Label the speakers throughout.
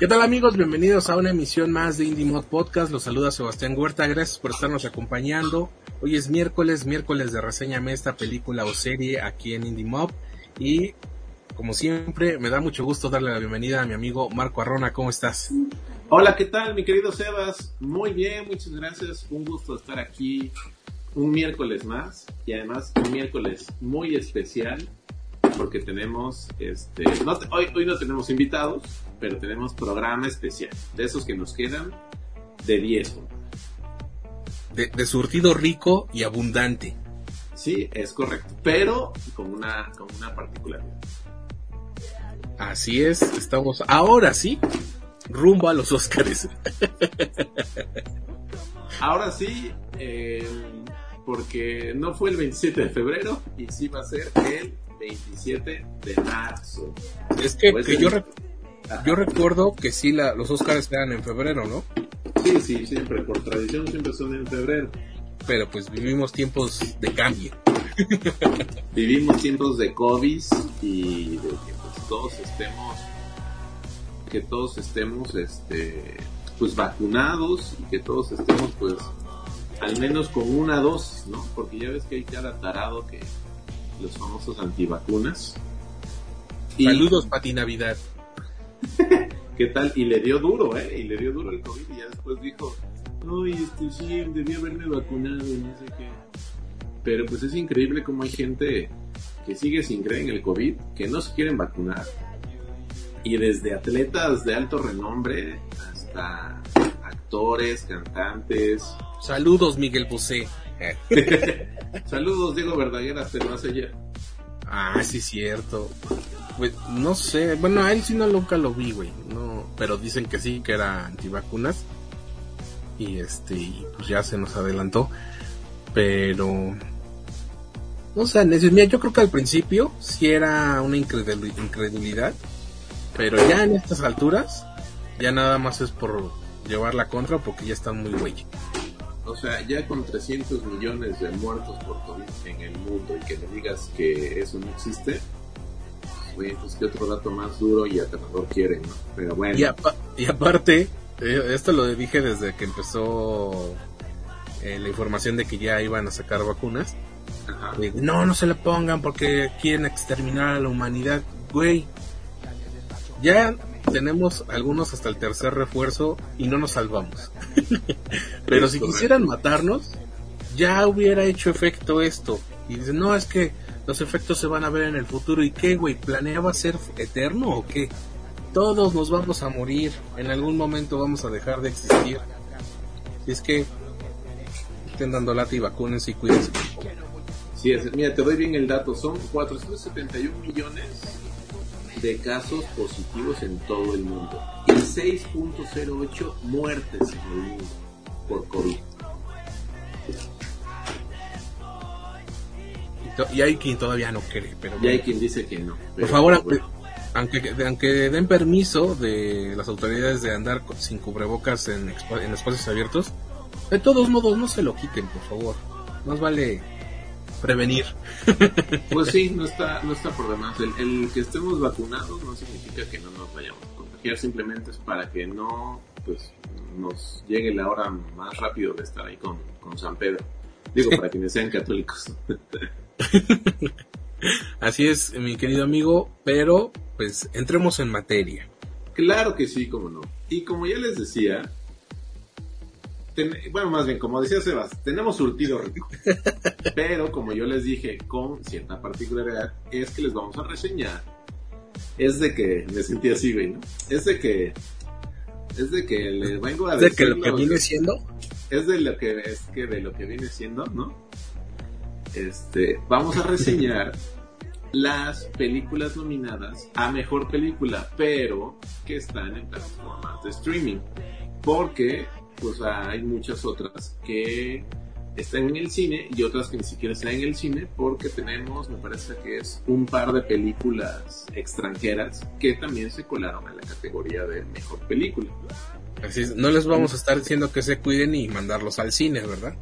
Speaker 1: ¿Qué tal amigos? Bienvenidos a una emisión más de Indie Mod Podcast. Los saluda Sebastián Huerta. Gracias por estarnos acompañando. Hoy es miércoles, miércoles de reseñame esta película o serie aquí en Indie Mob. Y como siempre, me da mucho gusto darle la bienvenida a mi amigo Marco Arrona. ¿Cómo estás?
Speaker 2: Hola, ¿qué tal, mi querido Sebas? Muy bien, muchas gracias. Un gusto estar aquí un miércoles más y además un miércoles muy especial porque tenemos, este, hoy, hoy no tenemos invitados, pero tenemos programa especial, de esos que nos quedan de 10.
Speaker 1: De, surtido rico y abundante.
Speaker 2: Sí, es correcto, pero con una, con una particularidad.
Speaker 1: Así es, estamos ahora sí rumbo a los Óscares.
Speaker 2: ahora sí, eh, porque no fue el 27 de febrero y sí va a ser el 27 de marzo.
Speaker 1: Es que, pues yo, yo recuerdo que sí, la, los Oscars eran en febrero, ¿no?
Speaker 2: Sí, sí, siempre, por tradición siempre son en febrero.
Speaker 1: Pero pues vivimos tiempos de cambio.
Speaker 2: vivimos tiempos de COVID y de que pues, todos estemos, que todos estemos, este, pues vacunados y que todos estemos, pues, al menos con una dosis, ¿no? Porque ya ves que hay cada tarado que los famosos antivacunas.
Speaker 1: Saludos, Pati Navidad.
Speaker 2: ¿Qué tal? Y le dio duro, ¿eh? Y le dio duro el COVID y ya después dijo, ay, este sí, debí haberme vacunado y no sé qué. Pero pues es increíble cómo hay gente que sigue sin creer en el COVID, que no se quieren vacunar. Y desde atletas de alto renombre hasta actores, cantantes.
Speaker 1: Saludos, Miguel Bosé.
Speaker 2: Saludos, Diego Verdaguer, pero sé ya.
Speaker 1: Ah, sí, cierto. Pues, no sé, bueno, a él sí no nunca lo vi, güey. No, pero dicen que sí, que era antivacunas. Y este, pues ya se nos adelantó. Pero. No sé, mira, yo creo que al principio sí era una incredulidad. Pero ya en estas alturas, ya nada más es por llevar la contra porque ya están muy güey.
Speaker 2: O sea, ya con 300 millones de muertos por COVID en el mundo y que me digas que eso no existe, güey, pues qué otro dato más duro y aterrador quieren, ¿no? Pero bueno.
Speaker 1: Y, aparte, eh, esto lo dije desde que empezó eh, la información de que ya iban a sacar vacunas. no, no se le pongan porque quieren exterminar a la humanidad. Güey, ya tenemos algunos hasta el tercer refuerzo y no nos salvamos. Pero si quisieran matarnos, ya hubiera hecho efecto esto. Y dicen, no, es que los efectos se van a ver en el futuro. ¿Y qué, güey? ¿Planeaba ser eterno o qué? Todos nos vamos a morir. En algún momento vamos a dejar de existir. Si es que estén dando lata y vacúnense y cuídense.
Speaker 2: Sí, mira, te doy bien el dato. Son 471 millones de casos positivos en todo el mundo y 6.08 muertes en el mundo por COVID.
Speaker 1: Y hay quien todavía no cree, pero...
Speaker 2: Y hay quien dice que no.
Speaker 1: Por favor, aunque, aunque den permiso de las autoridades de andar sin cubrebocas en, en espacios abiertos, de todos modos no se lo quiten, por favor. Más vale prevenir.
Speaker 2: Pues sí, no está, no está por demás. El, que estemos vacunados no significa que no nos vayamos a contagiar, simplemente es para que no pues nos llegue la hora más rápido de estar ahí con, con San Pedro. Digo, para quienes sean católicos.
Speaker 1: Así es, mi querido amigo, pero pues entremos en materia.
Speaker 2: Claro que sí, como no. Y como ya les decía, bueno, más bien, como decía Sebas, tenemos surtido rico. Pero como yo les dije, con cierta particularidad, es que les vamos a reseñar. Es de que me sentí así, güey, ¿no? Es de que. Es de que les vengo a
Speaker 1: decir. ¿Es de que lo que viene siendo?
Speaker 2: Es de lo que, es que de lo que viene siendo, ¿no? Este, vamos a reseñar las películas nominadas a mejor película, pero que están en plataformas de streaming. Porque pues hay muchas otras que están en el cine y otras que ni siquiera están en el cine porque tenemos, me parece que es un par de películas extranjeras que también se colaron a la categoría de mejor película.
Speaker 1: Así es, no les vamos a estar diciendo que se cuiden y mandarlos al cine, ¿verdad?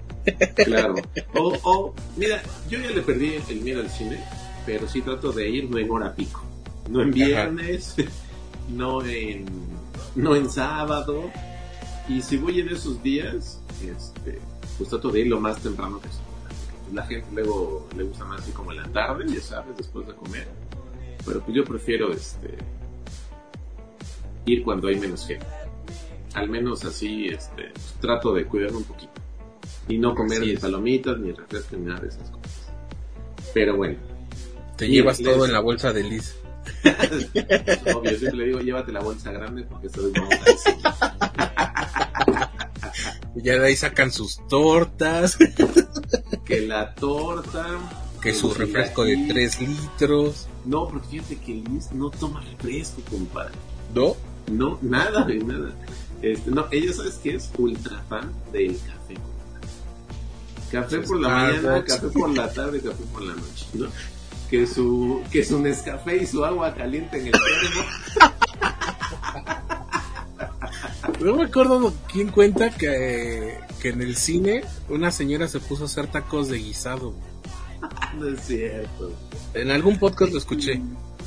Speaker 2: Claro. O, o, mira, yo ya le perdí el miedo al cine, pero sí trato de ir no en hora pico, no en viernes, no en, no en sábado. Y si voy en esos días, este, pues trato de ir lo más temprano que se pueda. La gente luego le gusta más así como en la tarde, ya sabes, después de comer. Pero pues yo prefiero este ir cuando hay menos gente. Al menos así este, pues, trato de cuidarme un poquito. Y no comer ni
Speaker 1: es.
Speaker 2: palomitas, ni refresco, ni nada de esas cosas. Pero bueno,
Speaker 1: Te llevas todo en la bolsa de Liz.
Speaker 2: obvio, yo siempre le digo, llévate la bolsa grande porque esta vez
Speaker 1: ya de ahí sacan sus tortas,
Speaker 2: Que la torta...
Speaker 1: que su refresco de
Speaker 2: chilaquiles.
Speaker 1: 3 litros.
Speaker 2: No, porque fíjate que Liz no toma refresco, compadre.
Speaker 1: ¿No?
Speaker 2: No, nada, güey, nada. Este, no, ella sabes que es ultra fan del café. Café por la mañana, café por la tarde, café por la noche, ¿no? Que su, que su Nescafé y su agua caliente en el termo.
Speaker 1: No me acuerdo quién cuenta que, que en el cine una señora se puso a hacer tacos de guisado.
Speaker 2: No es cierto.
Speaker 1: En algún podcast lo escuché.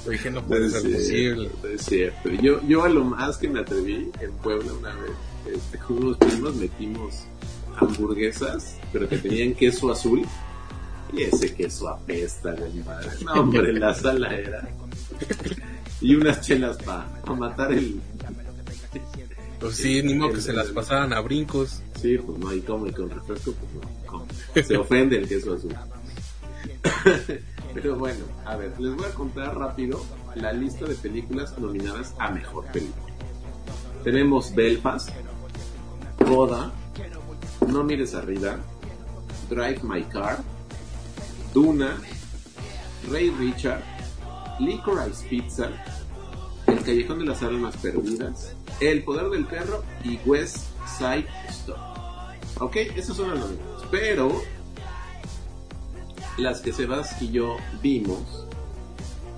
Speaker 1: Lo dije, no
Speaker 2: No
Speaker 1: puede
Speaker 2: es
Speaker 1: ser
Speaker 2: cierto,
Speaker 1: posible.
Speaker 2: no es cierto. Yo, yo a lo más que me atreví en Puebla una vez, este, con unos primos metimos hamburguesas, pero que tenían queso azul. Y ese queso apesta, de mi madre. No, hombre, la sala era. Y unas chelas para matar el.
Speaker 1: Pues sí, ni modo que se las pasaran a brincos.
Speaker 2: Sí, pues no hay como, y con refresco, pues no. Se ofende el queso azul. Pero bueno, a ver, les voy a contar rápido la lista de películas nominadas a mejor película. Tenemos Belfast, Coda, No mires arriba, Drive My Car, Duna, Ray Richard, Licorice Pizza, El Callejón de las Almas Perdidas, El Poder del Perro y West Side Story. Ok, esas son las nominadas. Pero las que Sebas y yo vimos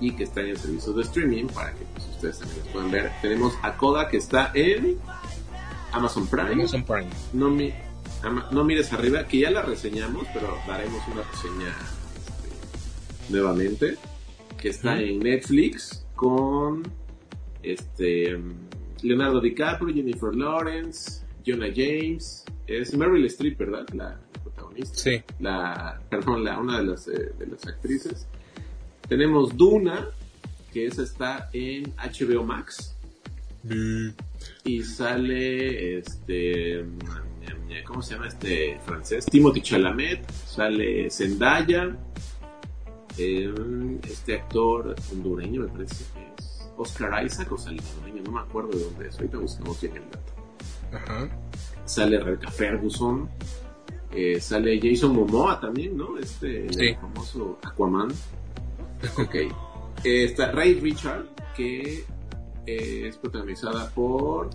Speaker 2: y que están en servicio de streaming para que pues, ustedes también las puedan ver. Tenemos a Coda que está en Amazon Prime.
Speaker 1: Amazon Prime.
Speaker 2: No, mi- ama- no mires arriba, que ya la reseñamos, pero daremos una reseña este, nuevamente. Que está en Netflix con este Leonardo DiCaprio, Jennifer Lawrence, Jonah James, es Meryl Streep, ¿verdad? La protagonista
Speaker 1: Sí.
Speaker 2: la, perdón, la, una de las, eh, de las actrices. Tenemos Duna, que esa está en HBO Max. Y sale, este, ¿cómo se llama este francés? Timothy Chalamet, sale Zendaya, eh, este actor hondureño me parece Oscar Isaac o salvadoreño, no me acuerdo de dónde es, ahorita buscamos bien el dato
Speaker 1: Ajá.
Speaker 2: sale Rebecca Ferguson, eh, sale Jason Momoa también, ¿no? Este
Speaker 1: Sí.
Speaker 2: el famoso Aquaman. Ok. Eh, está Ray Richard, que eh, es protagonizada por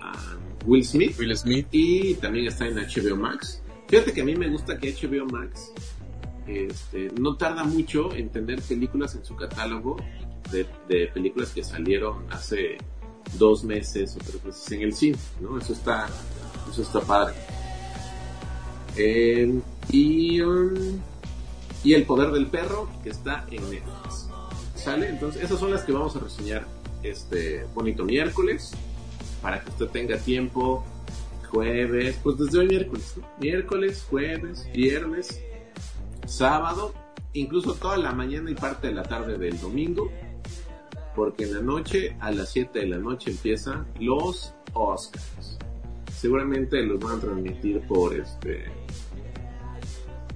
Speaker 2: ah, Will Smith
Speaker 1: Will Smith.
Speaker 2: y también está en HBO Max. Fíjate que a mí me gusta que HBO Max este, no tarda mucho en tener películas en su catálogo de, películas que salieron hace dos meses o tres meses en el cine, ¿no? Eso está, eso está padre. Eh, y, um, y El Poder del Perro, que está en Netflix. ¿Sale? Entonces, esas son las que vamos a reseñar este bonito miércoles, para que usted tenga tiempo jueves, pues desde hoy miércoles. Miércoles, jueves, viernes, sábado, incluso toda la mañana y parte de la tarde del domingo, porque en la noche, a las 7 de la noche empiezan los Oscars. Seguramente los van a transmitir por este,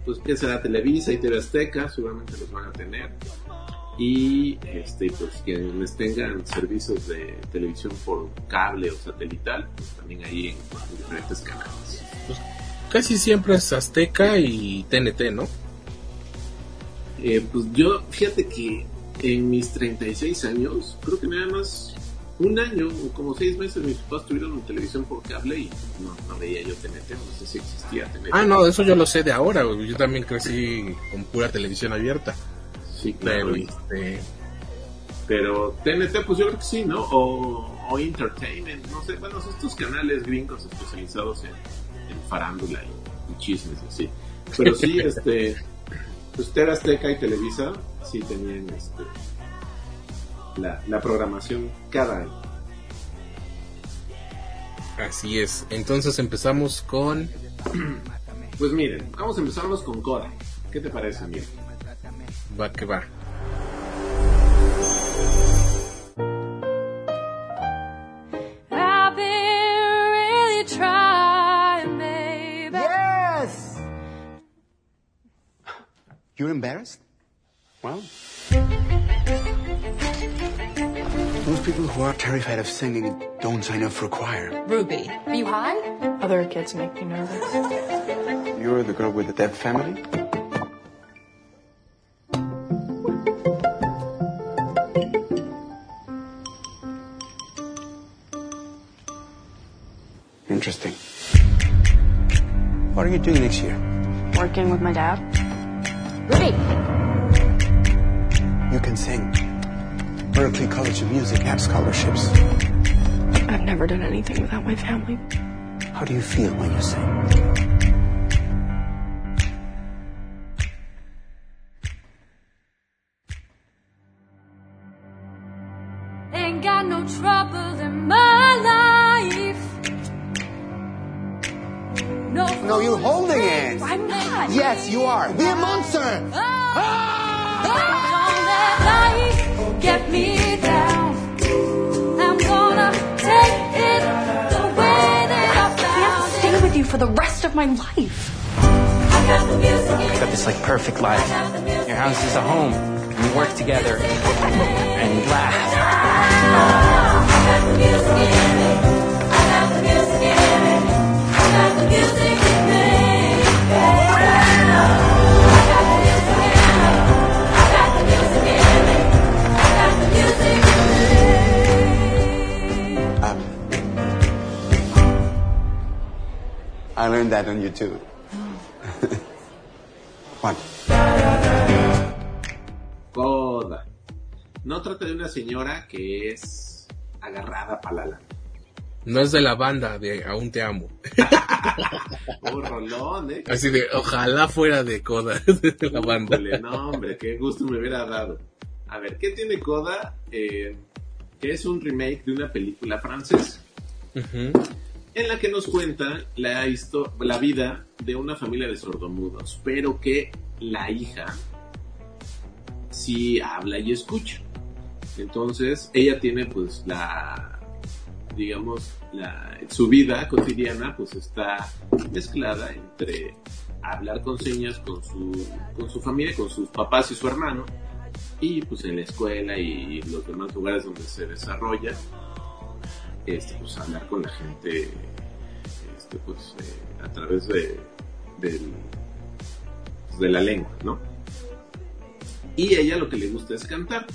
Speaker 2: pues que será Televisa y TV Azteca, seguramente los van a tener. Y este, pues quienes tengan servicios de televisión por cable o satelital, pues también ahí en, en diferentes canales.
Speaker 1: Casi siempre es Azteca y TNT, ¿no?
Speaker 2: Eh, pues yo, fíjate que en mis 36 años, creo que nada más un año o como seis meses mis papás tuvieron una televisión por cable y no, no veía yo TNT, no sé si existía TNT.
Speaker 1: Ah, no, eso yo lo sé de ahora, güey. Yo también crecí con pura televisión abierta.
Speaker 2: Sí, claro.
Speaker 1: Pero,
Speaker 2: y-
Speaker 1: este,
Speaker 2: Pero TNT, pues yo creo que sí, ¿no? O, o Entertainment, no sé, bueno, estos canales gringos especializados en, en farándula y, y chismes así. Pero sí, este, pues Azteca y Televisa sí tenían este, la, la programación cada año.
Speaker 1: así es. Entonces empezamos con.
Speaker 2: Pues miren, vamos a empezarnos con Coda. ¿Qué te parece, amigo?
Speaker 1: Va que va.
Speaker 3: You're embarrassed? Well, most people who are terrified of singing don't sign up for a choir.
Speaker 4: Ruby, are you high?
Speaker 5: Other kids make me nervous.
Speaker 3: You're the girl with the deaf family? Interesting. What are you doing next year?
Speaker 5: Working with my dad.
Speaker 4: Ruby!
Speaker 3: You can sing. Berkeley College of Music has scholarships.
Speaker 5: I've never done anything without my family.
Speaker 3: How do you feel when you sing?
Speaker 6: My life. I got the music in
Speaker 7: got this like perfect life. Your house is a home. We work together and laugh.
Speaker 6: I
Speaker 3: learned that on YouTube. what?
Speaker 2: Coda. No trata de una señora que es agarrada para la lana.
Speaker 1: No es de la banda de Aún te amo.
Speaker 2: Oh, rolón, ¿eh?
Speaker 1: Así de, ojalá fuera de Coda, de la banda.
Speaker 2: No, hombre, qué gusto me hubiera dado. A ver, ¿qué tiene Coda? Eh, que es un remake de una película francesa
Speaker 1: Ujú.
Speaker 2: En la que nos cuenta la, la vida de una familia de sordomudos, pero que la hija sí habla y escucha. Entonces, ella tiene pues la, digamos, la, su vida cotidiana pues está mezclada entre hablar con señas con su, con su familia, con sus papás y su hermano, y pues en la escuela y los demás lugares donde se desarrolla, este, pues hablar con la gente este, pues, eh, a través de, del- pues, de la lengua, ¿no? Y ella lo que le gusta es cantar.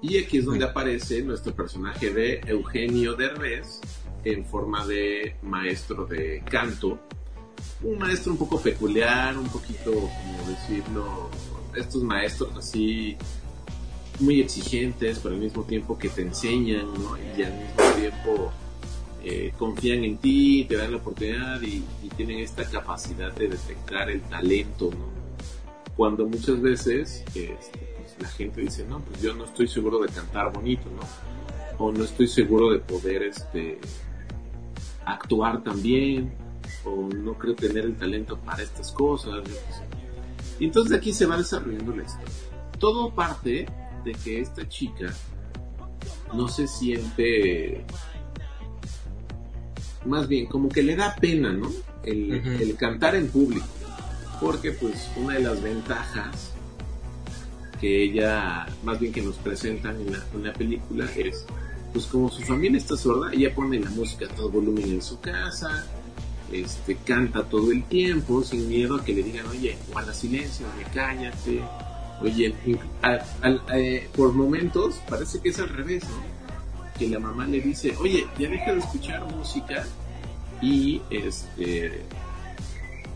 Speaker 2: Y aquí es donde aparece nuestro personaje de Eugenio Derbez en forma de maestro de canto. Un maestro un poco peculiar, un poquito, como decirlo, estos maestros así muy exigentes, pero al mismo tiempo que te enseñan, ¿no? Y al mismo tiempo eh, confían en ti, te dan la oportunidad y, y tienen esta capacidad de detectar el talento, ¿no? Cuando muchas veces este, pues, la gente dice, no, pues yo no estoy seguro de cantar bonito, ¿no? O no estoy seguro de poder este, actuar también, o no creo tener el talento para estas cosas. Y entonces aquí se va desarrollando la historia. Todo parte de que esta chica no se siente más bien como que le da pena, ¿no? El, cantar en público. Porque pues una de las ventajas que ella, más bien que nos presentan en la, en la película es, pues como su familia está sorda, ella pone la música a todo volumen en su casa, este, canta todo el tiempo sin miedo a que le digan, oye, guarda silencio, oye, cállate. Oye, al- al- eh, por momentos parece que es al revés, ¿no? que la mamá le dice, oye, ya deja de escuchar música y este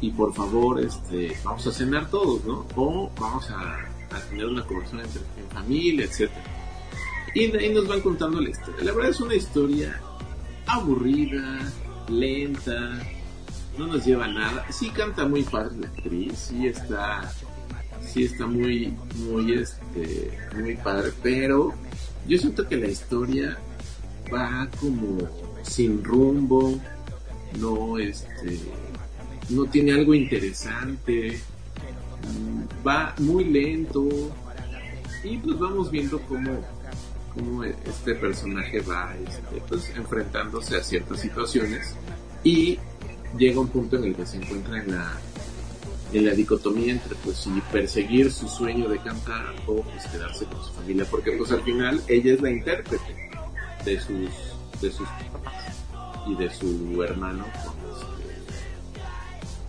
Speaker 2: y por favor este vamos a cenar todos, ¿no? O vamos a, a tener una conversación entre en familia, etcétera. Y de ahí nos van contando la historia. La verdad es una historia aburrida, lenta, no nos lleva a nada. Sí canta muy padre la actriz, sí está, sí está muy, muy, este, muy padre, pero yo siento que la historia va como sin rumbo, no, este, no tiene algo interesante, mm, va muy lento y pues vamos viendo cómo, cómo este personaje va este, pues, enfrentándose a ciertas situaciones y llega un punto en el que se encuentra en la en la dicotomía entre pues si perseguir su sueño de cantar o pues quedarse con su familia porque pues al final ella es la intérprete de sus de sus papás y de su hermano con este,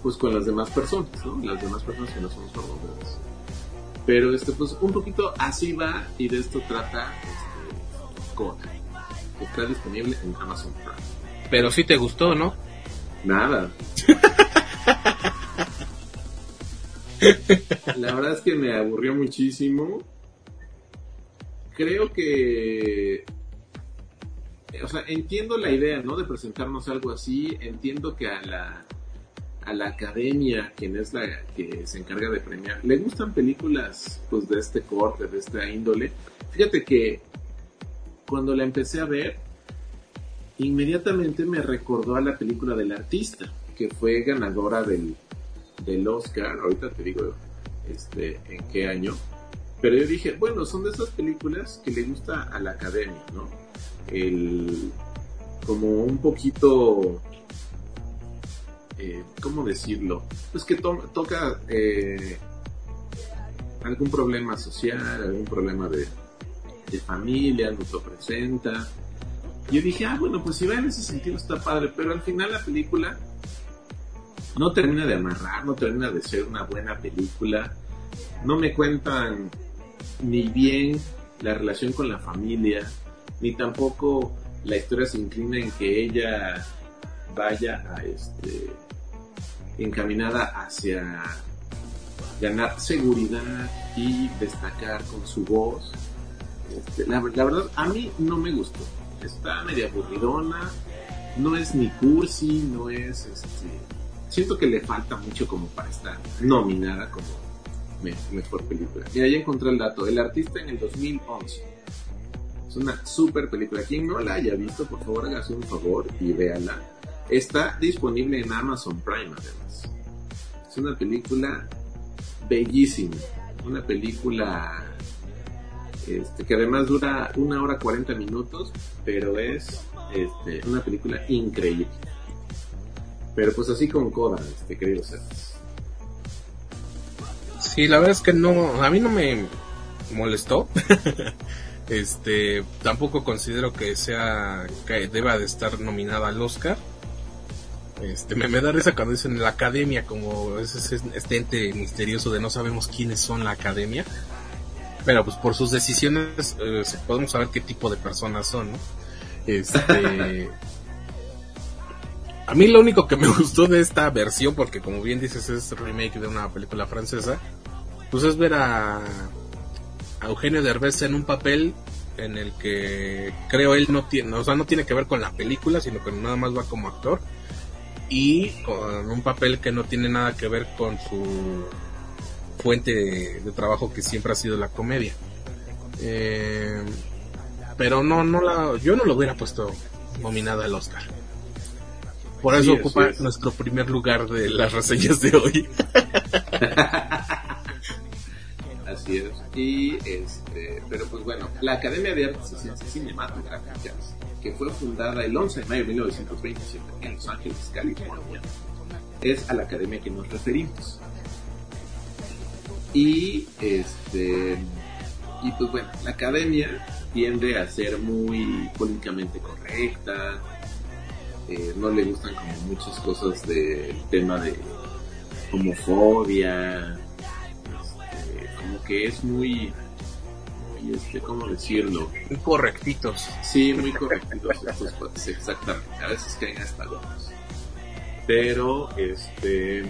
Speaker 2: pues con las demás personas ¿no? las demás personas que no son sordomudas pero este pues un poquito así va y de esto trata este, Coda que está disponible en Amazon Prime
Speaker 1: Pero sí te gustó, ¿no?
Speaker 2: Nada. La verdad es que me aburrió muchísimo. Creo que... O sea, entiendo la idea, ¿no? De presentarnos algo así. Entiendo que a la, a la academia, quien es la que se encarga de premiar, le gustan películas pues de este corte, de esta índole. Fíjate que cuando la empecé a ver, inmediatamente me recordó a la película del artista, que fue ganadora del, del Oscar, ahorita te digo este, en qué año, pero yo dije, bueno, son de esas películas que le gusta a la academia, ¿no? El, como un poquito, eh, ¿cómo decirlo? Pues que to- toca eh, algún problema social, algún problema de, de familia, nos lo presenta. Yo dije, ah, bueno, pues si va en ese sentido está padre, pero al final la película no termina de amarrar, no termina de ser una buena película, no me cuentan ni bien la relación con la familia, ni tampoco la historia se inclina en que ella vaya a este encaminada hacia ganar seguridad y destacar con su voz. Este, la, verdad, a mí no me gustó. Está media aburridona, no es ni cursi, no es este. Siento que le falta mucho como para estar nominada como me- mejor película. Mira, ya encontré el dato. El artista en el 2011. Es una super película. Quien no la haya visto, por favor, hágase un favor y véala. Está disponible en Amazon Prime, además. Es una película bellísima. Una película este, que además dura una hora 40 minutos, pero es este, una película increíble. Pero pues así con coda, este, querido Sebas.
Speaker 1: Sí, la verdad es que no, a mí no me molestó. este, tampoco considero que sea, que deba de estar nominada al Oscar. Este, me, me da risa cuando dicen la academia, como es, es- este ente misterioso de no sabemos quiénes son la academia. Pero pues por sus decisiones eh, podemos saber qué tipo de personas son, ¿no? Este, a mí lo único que me gustó de esta versión, porque como bien dices es remake de una película francesa, pues es ver a, Eugenio Derbez en un papel en el que creo él no tiene, o sea, no tiene que ver con la película, sino que nada más va como actor y con un papel que no tiene nada que ver con su fuente de, de trabajo que siempre ha sido la comedia. Eh, pero no, no la, yo no lo hubiera puesto nominada al Oscar. Por eso ocupa
Speaker 2: es.
Speaker 1: nuestro primer lugar de las reseñas de hoy.
Speaker 2: Así es. Y este, pero pues bueno, la Academia de Artes y Ciencias Cinematográficas, que fue fundada el 11 de mayo de 1927 en Los Ángeles, California, es a la academia que nos referimos. Y este y pues bueno, la academia tiende a ser muy políticamente correcta, eh, no le gustan como muchas cosas del tema de homofobia, este, como que es muy muy, este, ¿cómo decirlo?
Speaker 1: Muy correctitos.
Speaker 2: Sí, muy correctitos estos cuates, exactamente. A veces caen hasta locos. Pero, este,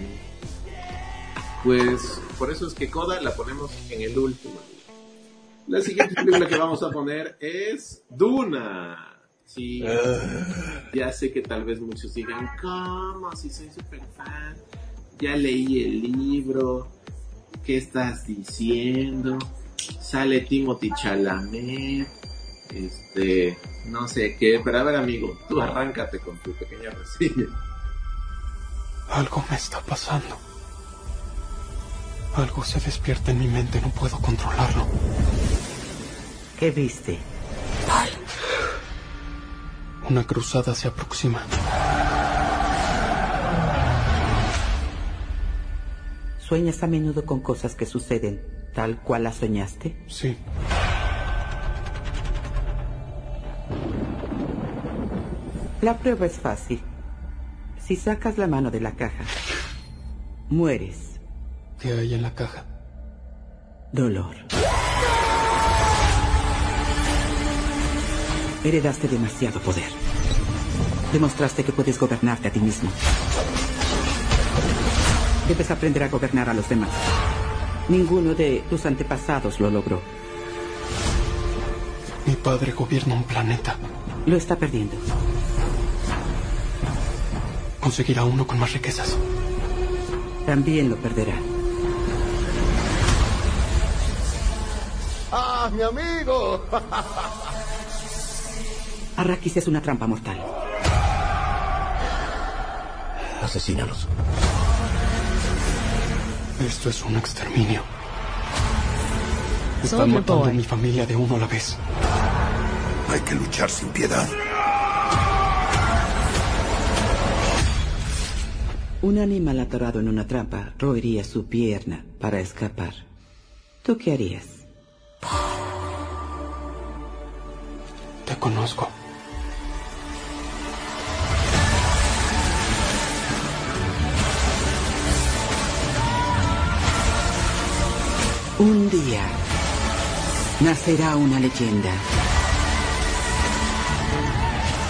Speaker 2: pues, por eso es que Coda la ponemos en el último. La siguiente película que vamos a poner es Duna. Sí, ya sé que tal vez muchos digan, ¿cómo? Si soy super fan, ya leí el libro, ¿qué estás diciendo? Sale Timothy Chalamet, este, no sé qué, pero a ver amigo, tú arráncate con tu pequeña reseña.
Speaker 3: Algo me está pasando. Algo se despierta en mi mente, no puedo controlarlo.
Speaker 8: ¿Qué viste?
Speaker 3: Una cruzada se aproxima.
Speaker 8: ¿Sueñas a menudo con cosas que suceden tal cual las soñaste?
Speaker 3: Sí.
Speaker 8: La prueba es fácil. Si sacas la mano de la caja, mueres.
Speaker 3: ¿Qué hay en la caja?
Speaker 8: Dolor. Heredaste demasiado poder. Demostraste que puedes gobernarte a ti mismo. Debes aprender a gobernar a los demás. Ninguno de tus antepasados lo logró.
Speaker 3: Mi padre gobierna un planeta.
Speaker 8: Lo está perdiendo.
Speaker 3: Conseguirá uno con más riquezas.
Speaker 8: También lo perderá.
Speaker 9: ¡Ah, mi amigo!
Speaker 8: Arrakis es una trampa mortal.
Speaker 9: Asesínalos.
Speaker 3: Esto es un exterminio. Están
Speaker 10: Soldier
Speaker 3: matando a mi familia de uno a la vez.
Speaker 9: Hay que luchar sin piedad.
Speaker 8: Un animal atorado en una trampa roería su pierna para escapar. ¿Tú qué harías?
Speaker 3: Te conozco.
Speaker 8: Un día nacerá una leyenda.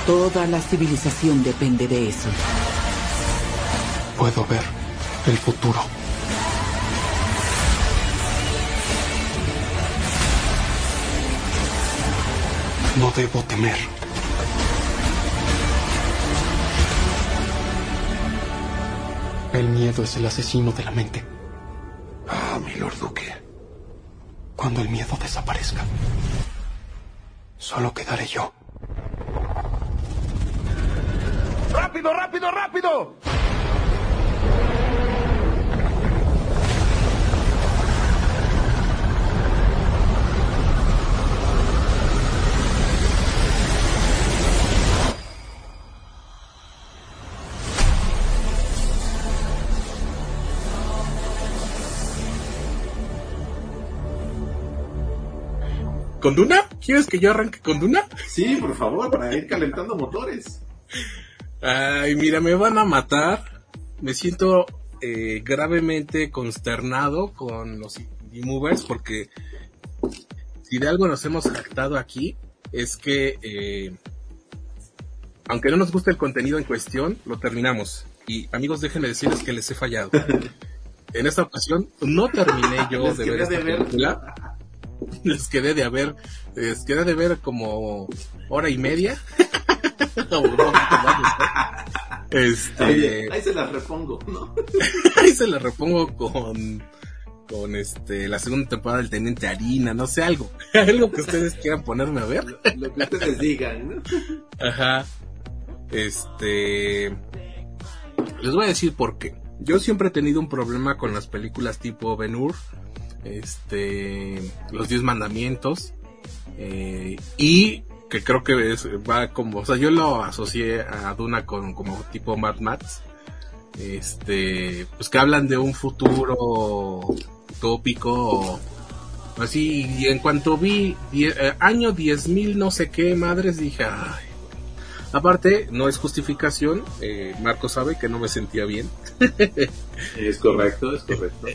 Speaker 8: Toda la civilización depende de eso.
Speaker 3: Puedo ver el futuro. No debo temer. El miedo es el asesino de la mente.
Speaker 9: Ah, mi Lord Duque.
Speaker 3: Cuando el miedo desaparezca, solo quedaré yo.
Speaker 9: ¡Rápido, rápido, rápido!
Speaker 1: ¿Con Duna? ¿Quieres que yo arranque con Duna?
Speaker 2: Sí, por favor, para ir calentando motores.
Speaker 1: Ay, mira, me van a matar. Me siento eh, gravemente consternado con los indie movers porque si de algo nos hemos jactado aquí es que eh, aunque no nos guste el contenido en cuestión, lo terminamos. Y amigos, déjenme decirles que les he fallado. En esta ocasión no terminé yo de ver esta
Speaker 2: de ver.
Speaker 1: película. Les quedé de haber, les quedé de ver como hora y media. Este,
Speaker 2: Oye, ahí se las repongo, ¿no?
Speaker 1: ahí se la repongo con con este la segunda temporada del Teniente Harina, no sé algo, algo que ustedes quieran ponerme a ver.
Speaker 2: Lo que ustedes digan, ¿no?
Speaker 1: Ajá. Este les voy a decir por qué. Yo siempre he tenido un problema con las películas tipo Ben Hur, este, Los Diez Mandamientos, eh, y que creo que va como, o sea, yo lo asocié a Duna con como tipo Mad Max, este, pues que hablan de un futuro utópico, así, y en cuanto vi die- eh, año 10.000 no sé qué madres, dije. Aparte, no es justificación, eh, Marco sabe que no me sentía bien.
Speaker 2: Es correcto, es correcto.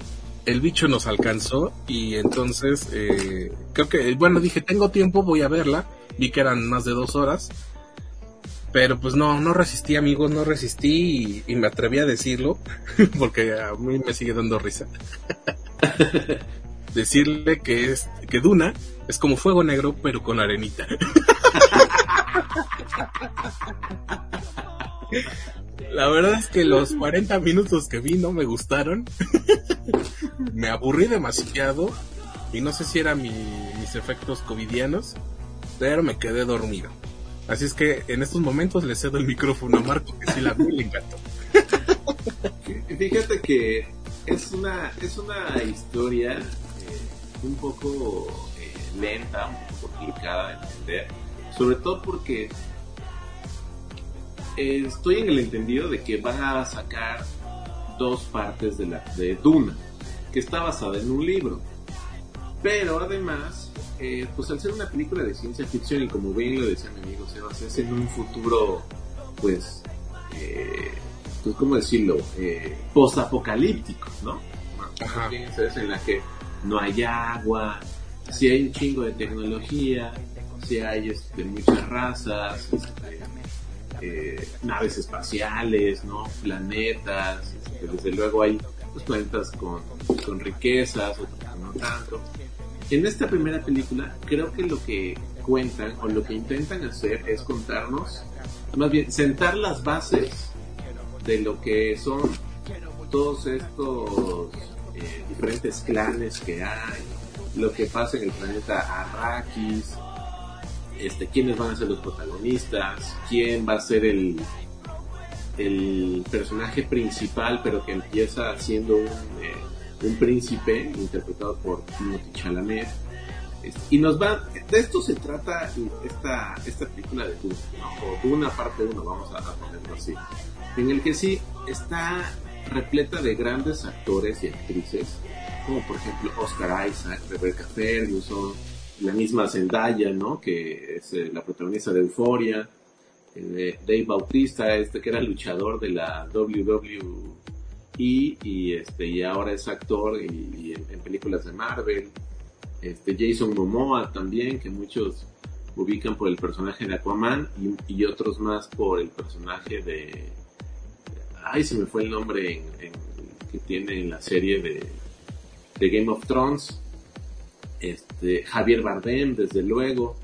Speaker 1: El bicho nos alcanzó y entonces eh, creo que, bueno, dije, tengo tiempo, voy a verla. Vi que eran más de dos horas. Pero pues no, no resistí amigos, no resistí y, me atreví a decirlo porque a mí me sigue dando risa. Decirle que es que Duna es como fuego negro pero con arenita. La verdad es que los 40 minutos que vi no me gustaron. me aburrí demasiado y no sé si eran mi- mis efectos covidianos, pero me quedé dormido. Así es que en estos momentos le cedo el micrófono a Marco, que sí la vi le encantó.
Speaker 2: Fíjate que es una, es una historia eh, un poco eh, lenta, un poco complicada de entender, sobre todo porque eh, estoy en el entendido de que van a sacar dos partes de, la, de Duna, que está basada en un libro. Pero además, eh, pues al ser una película de ciencia ficción y como bien lo decía mi amigo Sebas, es en un futuro, pues, eh, pues ¿cómo decirlo? Eh, post-apocalíptico, ¿no?
Speaker 1: Ajá.
Speaker 2: Es en la que no hay agua, si hay un chingo de tecnología, si hay este, muchas razas, este, eh, naves espaciales, ¿no? Planetas, desde luego hay pues, planetas con, con riquezas, otros no tanto. En esta primera película, creo que lo que cuentan o lo que intentan hacer es contarnos, más bien sentar las bases de lo que son todos estos eh, diferentes clanes que hay, lo que pasa en el planeta Arrakis, este, quiénes van a ser los protagonistas, quién va a ser el, el personaje principal, pero que empieza siendo un, eh, un príncipe interpretado por Timothy Chalamet. Es- Y nos va, de esto se trata esta, esta película de Duna, ¿no? o Duna parte 1, vamos a ponerlo así, en el que sí está repleta de grandes actores y actrices, como por ejemplo Oscar Isaac, Rebecca Ferguson, la misma Zendaya, ¿no? Que es eh, la protagonista de Euphoria, eh, Dave Bautista, este que era luchador de la WWE y este y ahora es actor y, en, películas de Marvel. Este Jason Momoa también, que muchos ubican por el personaje de Aquaman y, otros más por el personaje de ay se me fue el nombre en- que tiene en la serie de, de Game of Thrones este Javier Bardem desde luego.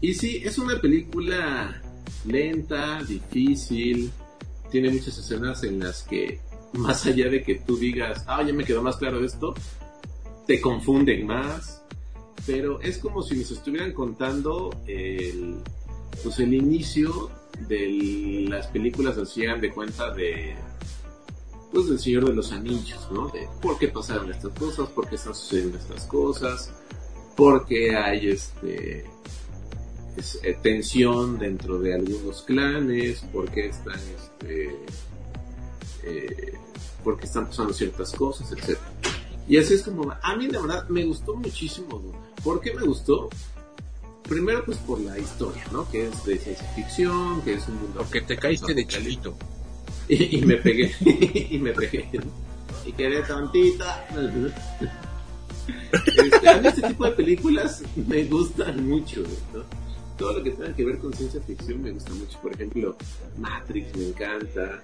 Speaker 2: Y sí es una película lenta difícil tiene muchas escenas en las que más allá de que tú digas ah ya me quedó más claro esto te confunden más. Pero es como si nos estuvieran contando el pues el inicio de las películas hacían de cuenta de pues del Señor de los Anillos, ¿no? De por qué pasaron estas cosas, por qué están sucediendo estas cosas, por qué hay este es- eh, tensión dentro de algunos clanes, por qué están este eh, por qué están pasando ciertas cosas, etc. Y así es como a mí la verdad me gustó muchísimo. ¿Por qué me gustó? Primero pues por la historia, ¿no? Que es de ciencia ficción, que es un mundo
Speaker 1: Porque te caíste de chiquito.
Speaker 2: y, y me pegué y me pegué. Y quedé tontita. Este, a mí este tipo de películas me gustan mucho ¿no? todo lo que tenga que ver con ciencia ficción me gusta mucho. Por ejemplo Matrix me encanta.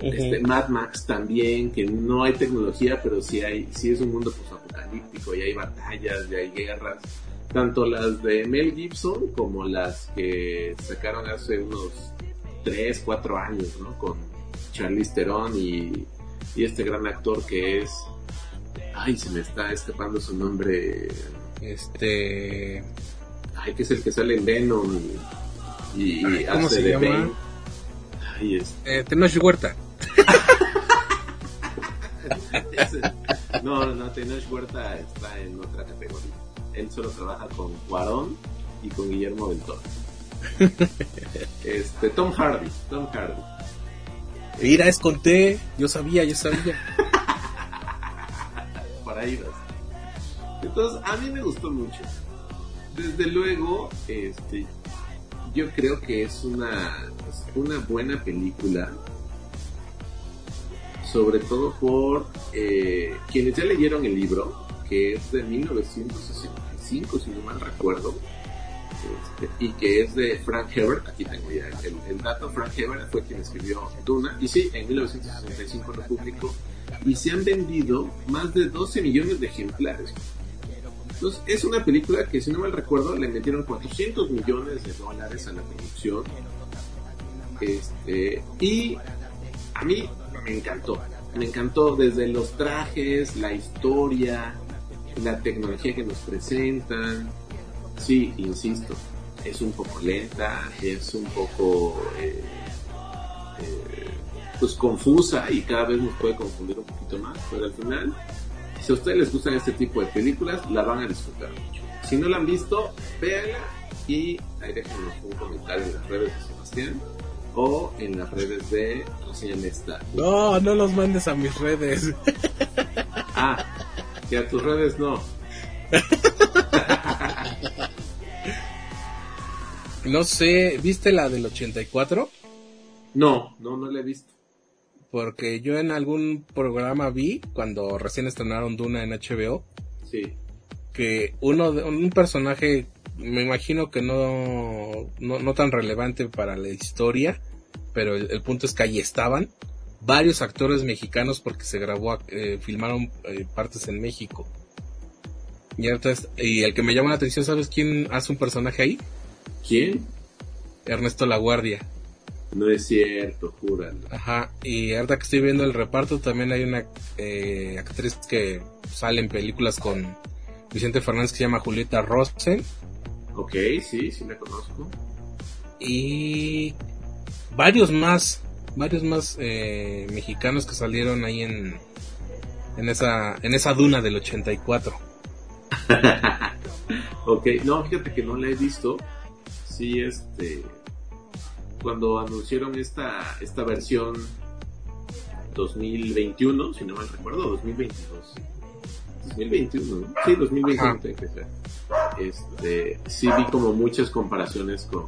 Speaker 2: Este, Mad Max también que no hay tecnología pero sí hay sí es un mundo apocalíptico y hay batallas y hay guerras. Tanto las de Mel Gibson como las que sacaron hace unos 3, 4 años, ¿no? Con Charlize Theron y, y este gran actor que es... Ay, se me está escapando su nombre.
Speaker 1: Este.
Speaker 2: Ay, que es el que sale en Venom y,
Speaker 1: ¿cómo
Speaker 2: hace
Speaker 1: se
Speaker 2: de
Speaker 1: llama?
Speaker 2: Bane. Ay, es...
Speaker 1: Eh, Tenoch Huerta.
Speaker 2: no, no, Tenoch Huerta está en otra categoría. Él solo trabaja con Cuarón y con Guillermo del Toro. Este, Tom Hardy, Tom Hardy.
Speaker 1: Mira, es con T. Yo sabía, yo sabía.
Speaker 2: para ahí vas. Entonces, a mí me gustó mucho. Desde luego, este, yo creo que es una, una buena película sobre todo por eh, quienes ya leyeron el libro, que es de 1965, si no mal recuerdo, este, y que es de Frank Herbert. Aquí tengo ya el, dato. Frank Herbert fue quien escribió Duna, y sí, en 1965 lo publicó, y se han vendido más de 12 millones de ejemplares. Entonces, es una película que, si no mal recuerdo, le metieron 400 millones de dólares a la producción. Este, y a mí me encantó. Me encantó desde los trajes, la historia, la tecnología que nos presentan. Sí, insisto, es un poco lenta, es un poco eh, eh, pues confusa y cada vez nos puede confundir un poquito más, pero al final, si a ustedes les gustan este tipo de películas, la van a disfrutar mucho. Si no la han visto, véanla y ahí déjenos un comentario en las redes de Sebastián o en las redes de Reseñame esta.
Speaker 1: No, no los mandes a mis redes.
Speaker 2: Ah, que a tus redes no.
Speaker 1: No sé, ¿viste la del 84?
Speaker 2: No, no, no la he visto.
Speaker 1: Porque yo en algún programa vi, cuando recién estrenaron Duna en HBO,
Speaker 2: Sí.
Speaker 1: que uno de, un personaje, me imagino que no, no, no tan relevante para la historia, pero el, el punto es que ahí estaban varios actores mexicanos porque se grabó, eh, filmaron eh, partes en México. Y, entonces, y el que me llama la atención, ¿sabes quién hace un personaje ahí?
Speaker 2: ¿Quién?
Speaker 1: Ernesto Laguardia.
Speaker 2: No es cierto, júralo.
Speaker 1: Ajá, y ahorita que estoy viendo el reparto, también hay una eh, actriz que sale en películas con Vicente Fernández que se llama Julieta Rosen.
Speaker 2: Ok, sí, sí la conozco.
Speaker 1: Y varios más, varios más eh, mexicanos que salieron ahí en, en, esa, en esa duna del 84.
Speaker 2: ok, no, fíjate que no la he visto. Sí, este. Cuando anunciaron esta, esta versión 2021, si no mal recuerdo, 2022. 2021, ¿no? Sí, 2021
Speaker 1: Ajá.
Speaker 2: tiene que ser. Este, sí vi como muchas comparaciones con,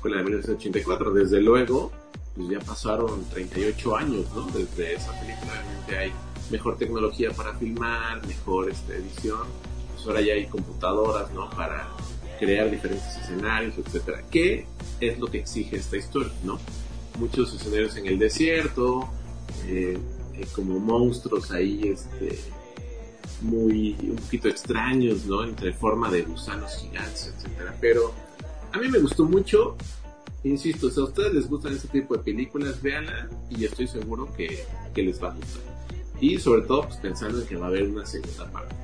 Speaker 2: con la de 1984. Desde luego, pues ya pasaron 38 años, ¿no? Desde esa película, obviamente hay mejor tecnología para filmar, mejor este, edición. Pues ahora ya hay computadoras, ¿no? Para crear diferentes escenarios, etcétera. ¿Qué es lo que exige esta historia, no? Muchos escenarios en el desierto, eh, eh, como monstruos ahí, este, muy, un poquito extraños, ¿no? Entre forma de gusanos gigantes, etcétera. Pero a mí me gustó mucho, insisto, si a ustedes les gustan este tipo de películas, véanla y estoy seguro que, que les va a gustar. Y sobre todo, pues pensando en que va a haber una segunda parte.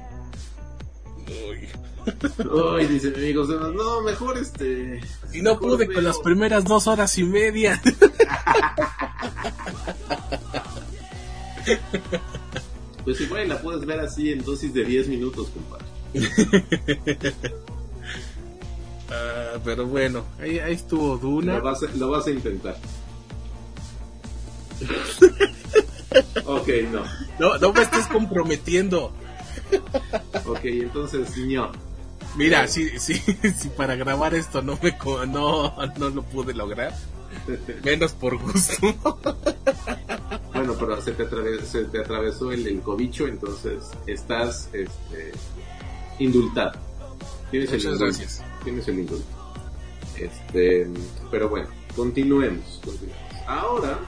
Speaker 2: Ay, dice mi amigo Sebas, no, mejor este...
Speaker 1: Y no pude
Speaker 2: veo-
Speaker 1: con las primeras dos horas y media.
Speaker 2: Pues igual la puedes ver así en dosis de 10 minutos, compadre.
Speaker 1: Ah, pero bueno, ahí, ahí estuvo Duna.
Speaker 2: Lo vas a, lo vas a intentar. ok, no.
Speaker 1: No, no me estés comprometiendo.
Speaker 2: Ok, entonces, no.
Speaker 1: Mira, si, si, si para grabar esto no me no, no lo pude lograr, menos por gusto.
Speaker 2: Bueno, pero se te, atraves- se te atravesó el, el cobicho, entonces estás este, indultado. Tienes el
Speaker 1: Muchas
Speaker 2: indulto.
Speaker 1: gracias.
Speaker 2: Tienes el indulto. Este, pero bueno, continuemos, continuemos. Ahora,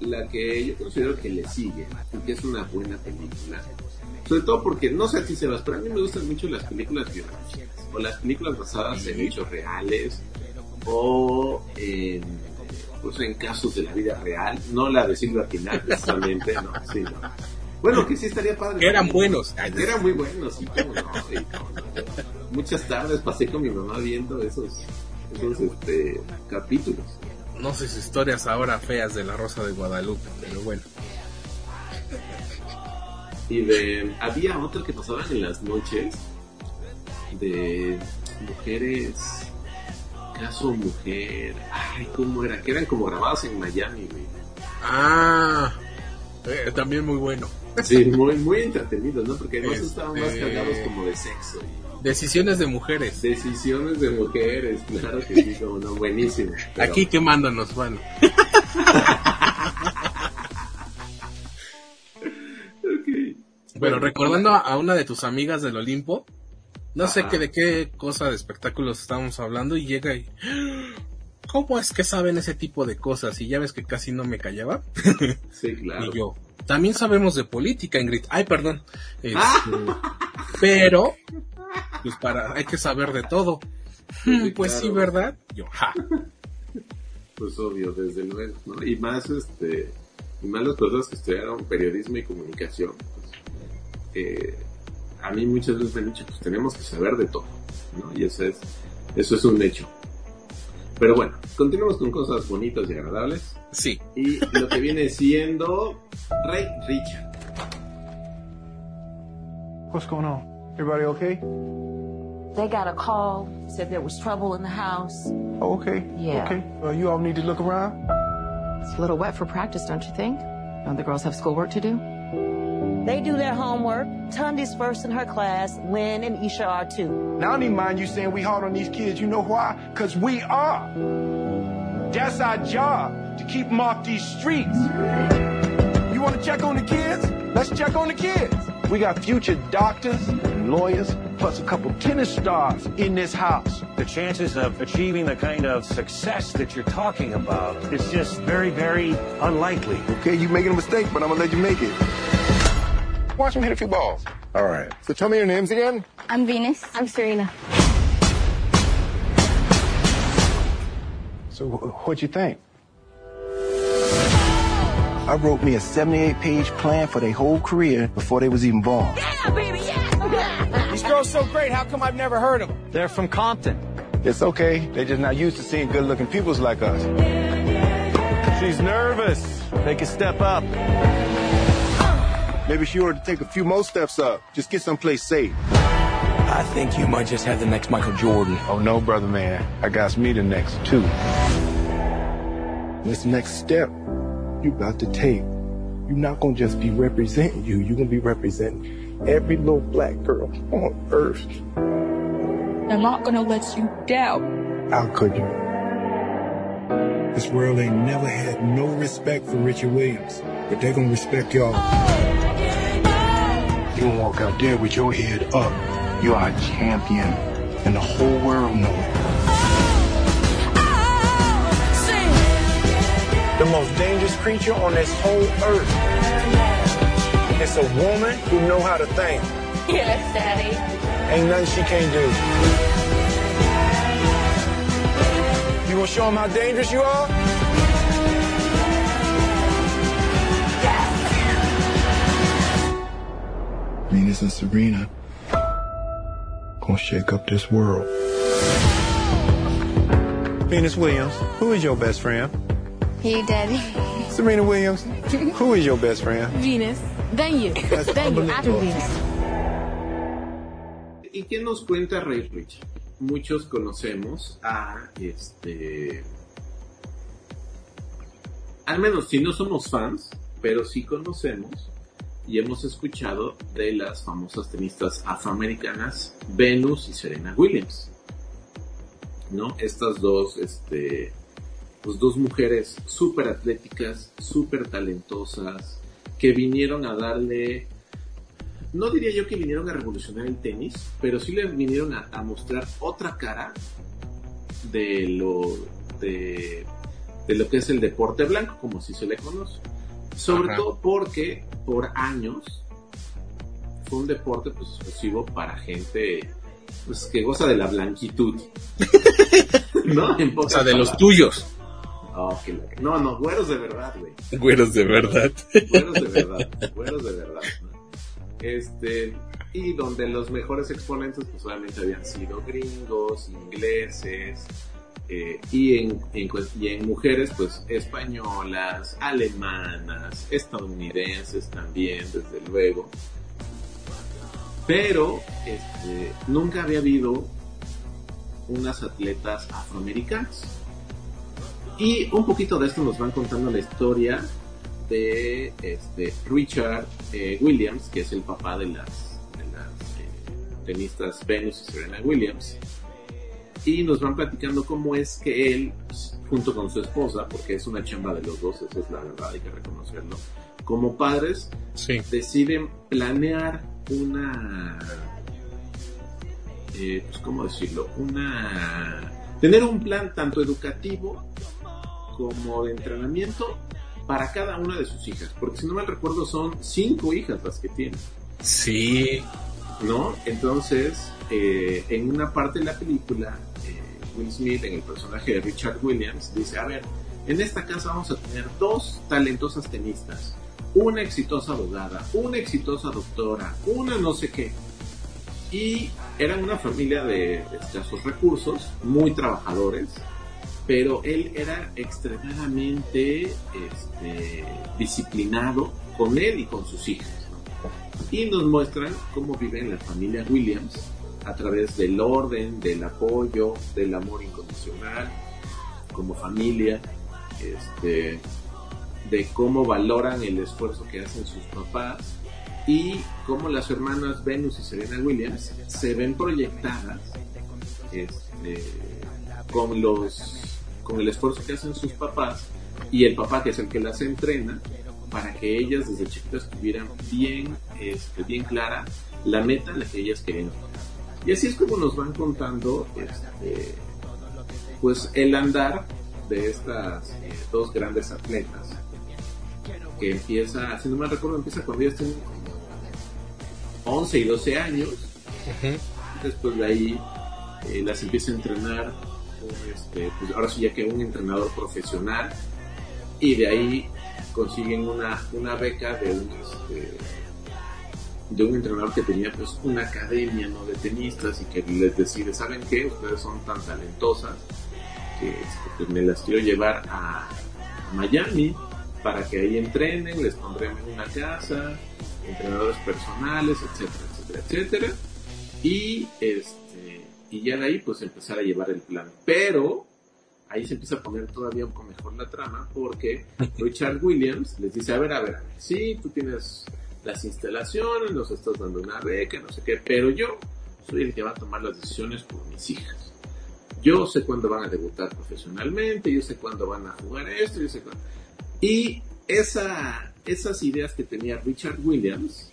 Speaker 2: la que yo considero que le sigue, y que es una buena película, sobre todo porque, no sé a ti Sebas, pero a mí me gustan mucho las películas biográficas, o las películas basadas en hechos reales, o en, pues, en casos de la vida real, no la de Silvia Pinal, precisamente, no, sí, no. Bueno, que sí estaría padre.
Speaker 1: Que eran buenos.
Speaker 2: Eran muy buenos, sí, cómo no, sí, cómo no. Muchas tardes pasé con mi mamá viendo esos, esos este, capítulos.
Speaker 1: No sé si historias ahora feas de la Rosa de Guadalupe, pero bueno.
Speaker 2: Y de, había otra que pasaban en las noches de mujeres, caso mujer, ay, ¿cómo era? Que eran como grabadas en Miami, güey.
Speaker 1: Ah, eh, también muy bueno.
Speaker 2: Sí, muy, muy entretenidos, ¿no? Porque además
Speaker 1: Este-
Speaker 2: estaban más cargados como de sexo y
Speaker 1: Decisiones de mujeres.
Speaker 2: decisiones de mujeres, claro que sí, como no, buenísimo. Pero-
Speaker 1: Aquí quemándonos, bueno. Pero recordando a, una de tus amigas del Olimpo, no sé qué de qué cosa de espectáculos estábamos hablando y llega y... ¿Cómo es que saben ese tipo de cosas? Y ya ves que casi no me callaba.
Speaker 2: Sí, claro.
Speaker 1: Y yo, también sabemos de política, Ingrid. Ay, perdón. Este, pero, pues para, hay que saber de todo.
Speaker 2: Sí,
Speaker 1: pues sí. ¿verdad? Yo, ja.
Speaker 2: Pues obvio, desde luego, ¿no? Y más, este, y más las personas que estudiaron periodismo y comunicación, eh, a mí muchas veces me han dicho, pues tenemos que saber de todo, ¿no? Y eso es, eso es un hecho. Pero bueno, continuamos con cosas bonitas y agradables.
Speaker 1: Sí.
Speaker 2: Y lo que viene siendo Ray Richard.
Speaker 10: What's going on? Everybody okay?
Speaker 11: They got a call, said there was trouble in the house.
Speaker 10: Oh, okay.
Speaker 11: Yeah.
Speaker 10: Okay. Uh, you all need to look around.
Speaker 5: It's a little wet for practice, don't you think? Don't the girls have schoolwork to do?
Speaker 11: They do their homework. Tundi's first in her class. Lynn and Isha are too.
Speaker 10: Now, I don't even mind you saying we hard on these kids. You know why? Because we are. That's our job, to keep them off these streets. You want to check on the kids? Let's check on the kids. We got future doctors and lawyers, plus a couple tennis stars in this house.
Speaker 12: The chances of achieving the kind of success that you're talking about is just very, very unlikely.
Speaker 9: Okay, you're making a mistake, but I'm gonna let you make it. Watch him hit a few balls. All right. So tell me your names again.
Speaker 4: I'm Venus. I'm Serena.
Speaker 10: So, wh- what'd you think?
Speaker 9: I wrote me a 78-page plan for their whole career before they was even born. Yeah, baby, yeah!
Speaker 7: These girls so great. How come I've never heard of them?
Speaker 10: They're from Compton. It's okay. They're just not used to seeing good-looking peoples like us. She's nervous. They can step up.
Speaker 9: Maybe she ought to take a few more steps up. Just get someplace safe.
Speaker 7: I think you might just have the next Michael Jordan.
Speaker 10: Oh, no, brother man. I got me the next two.
Speaker 9: This next step you got to take, you're not gonna just be representing you, you're gonna be representing every little black girl on earth.
Speaker 5: I'm not gonna let you down.
Speaker 9: How could you? This world ain't never had no respect for Richard Williams, but they gonna respect y'all. You gonna walk out there with your head up. You are a champion, and the whole world know it.
Speaker 10: The most dangerous creature on this whole earth. It's a woman who know how to think.
Speaker 4: Yes, Daddy.
Speaker 10: Ain't nothing she can't do. You gonna show them how dangerous you are?
Speaker 9: Venus and Serena gonna shake up this world.
Speaker 10: Venus Williams, who is your best friend?
Speaker 4: You, Daddy.
Speaker 10: Serena Williams, who is your best friend?
Speaker 4: Venus. Then you.
Speaker 9: That's
Speaker 4: then you. After. Venus.
Speaker 2: ¿Y qué nos cuenta Ray Richard? Muchos conocemos a este. Al menos si no somos fans, pero sí conocemos y hemos escuchado de las famosas tenistas afroamericanas Venus y Serena Williams. ¿No? Estas dos, este. Pues dos mujeres súper atléticas, súper talentosas, que vinieron a darle no diría yo que vinieron a revolucionar el tenis, pero sí le vinieron a, mostrar otra cara de lo de, de lo que es el deporte blanco, como si se le conoce. Sobre
Speaker 1: Ajá.
Speaker 2: todo porque por años fue un deporte pues exclusivo para gente pues que goza de la blanquitud. ¿No? En
Speaker 1: O sea, de los tuyos.
Speaker 2: Oh, que la- No, no, güeros de verdad, güey.
Speaker 1: Güeros de verdad.
Speaker 2: Güeros de verdad, güeros de verdad. Este, y donde los mejores exponentes, pues obviamente habían sido gringos, ingleses, eh, y, en, mujeres, pues españolas, alemanas, estadounidenses también, desde luego. Pero este, nunca había habido unas atletas afroamericanas. Y un poquito de esto nos van contando la historia de este, Richard eh, Williams, que es el papá de las, de las eh, tenistas Venus y Serena Williams. Y nos van platicando cómo es que él, pues, junto con su esposa, porque es una chamba de los dos, eso es la verdad, hay que reconocerlo, como padres
Speaker 1: Sí.
Speaker 2: deciden planear una eh, pues cómo decirlo una tener un plan tanto educativo como de entrenamiento para cada una de sus hijas porque si no mal recuerdo son cinco hijas las que tienen
Speaker 1: Sí.
Speaker 2: ¿no? Entonces, eh, en una parte de la película, Will Smith, en el personaje de Richard Williams, dice, a ver, en esta casa vamos a tener dos talentosas tenistas, una exitosa abogada, una exitosa doctora, una no sé qué. Y eran una familia de escasos recursos, muy trabajadores, pero él era extremadamente este, disciplinado con él y con sus hijas. Y nos muestran cómo vive la familia Williams a través del orden, del apoyo, del amor incondicional, como familia, este, de cómo valoran el esfuerzo que hacen sus papás y cómo las hermanas Venus y Serena Williams se ven proyectadas este, con los con el esfuerzo que hacen sus papás y el papá que es el que las entrena para que ellas desde chiquitas tuvieran bien este, bien clara la meta a la que ellas querían. Y así es como nos van contando este, pues el andar de estas eh, dos grandes atletas que empieza, si no me recuerdo, empieza cuando ellas tienen como 11 y 12 años. Después de ahí eh, las empieza a entrenar, este, pues ahora sí ya que un entrenador profesional. Y de ahí consiguen una, una beca de un, este, de un entrenador que tenía pues una academia ¿no? de tenistas y que les decide, ¿saben qué? Ustedes son tan talentosas que este, pues, me las quiero llevar a Miami para que ahí entrenen, les pondremos una casa, entrenadores personales, etcétera, etcétera, etcétera. Y este y ya de ahí pues empezar a llevar el plan. Pero ahí se empieza a poner todavía un poco mejor la trama porque Richard Williams les dice, a ver, a ver, a ver, sí, tú tienes las instalaciones, nos estás dando una beca, no sé qué, pero yo soy el que va a tomar las decisiones por mis hijas. Yo sé cuándo van a debutar profesionalmente, yo sé cuándo van a jugar esto, yo sé cuándo... Y esa, esas ideas que tenía Richard Williams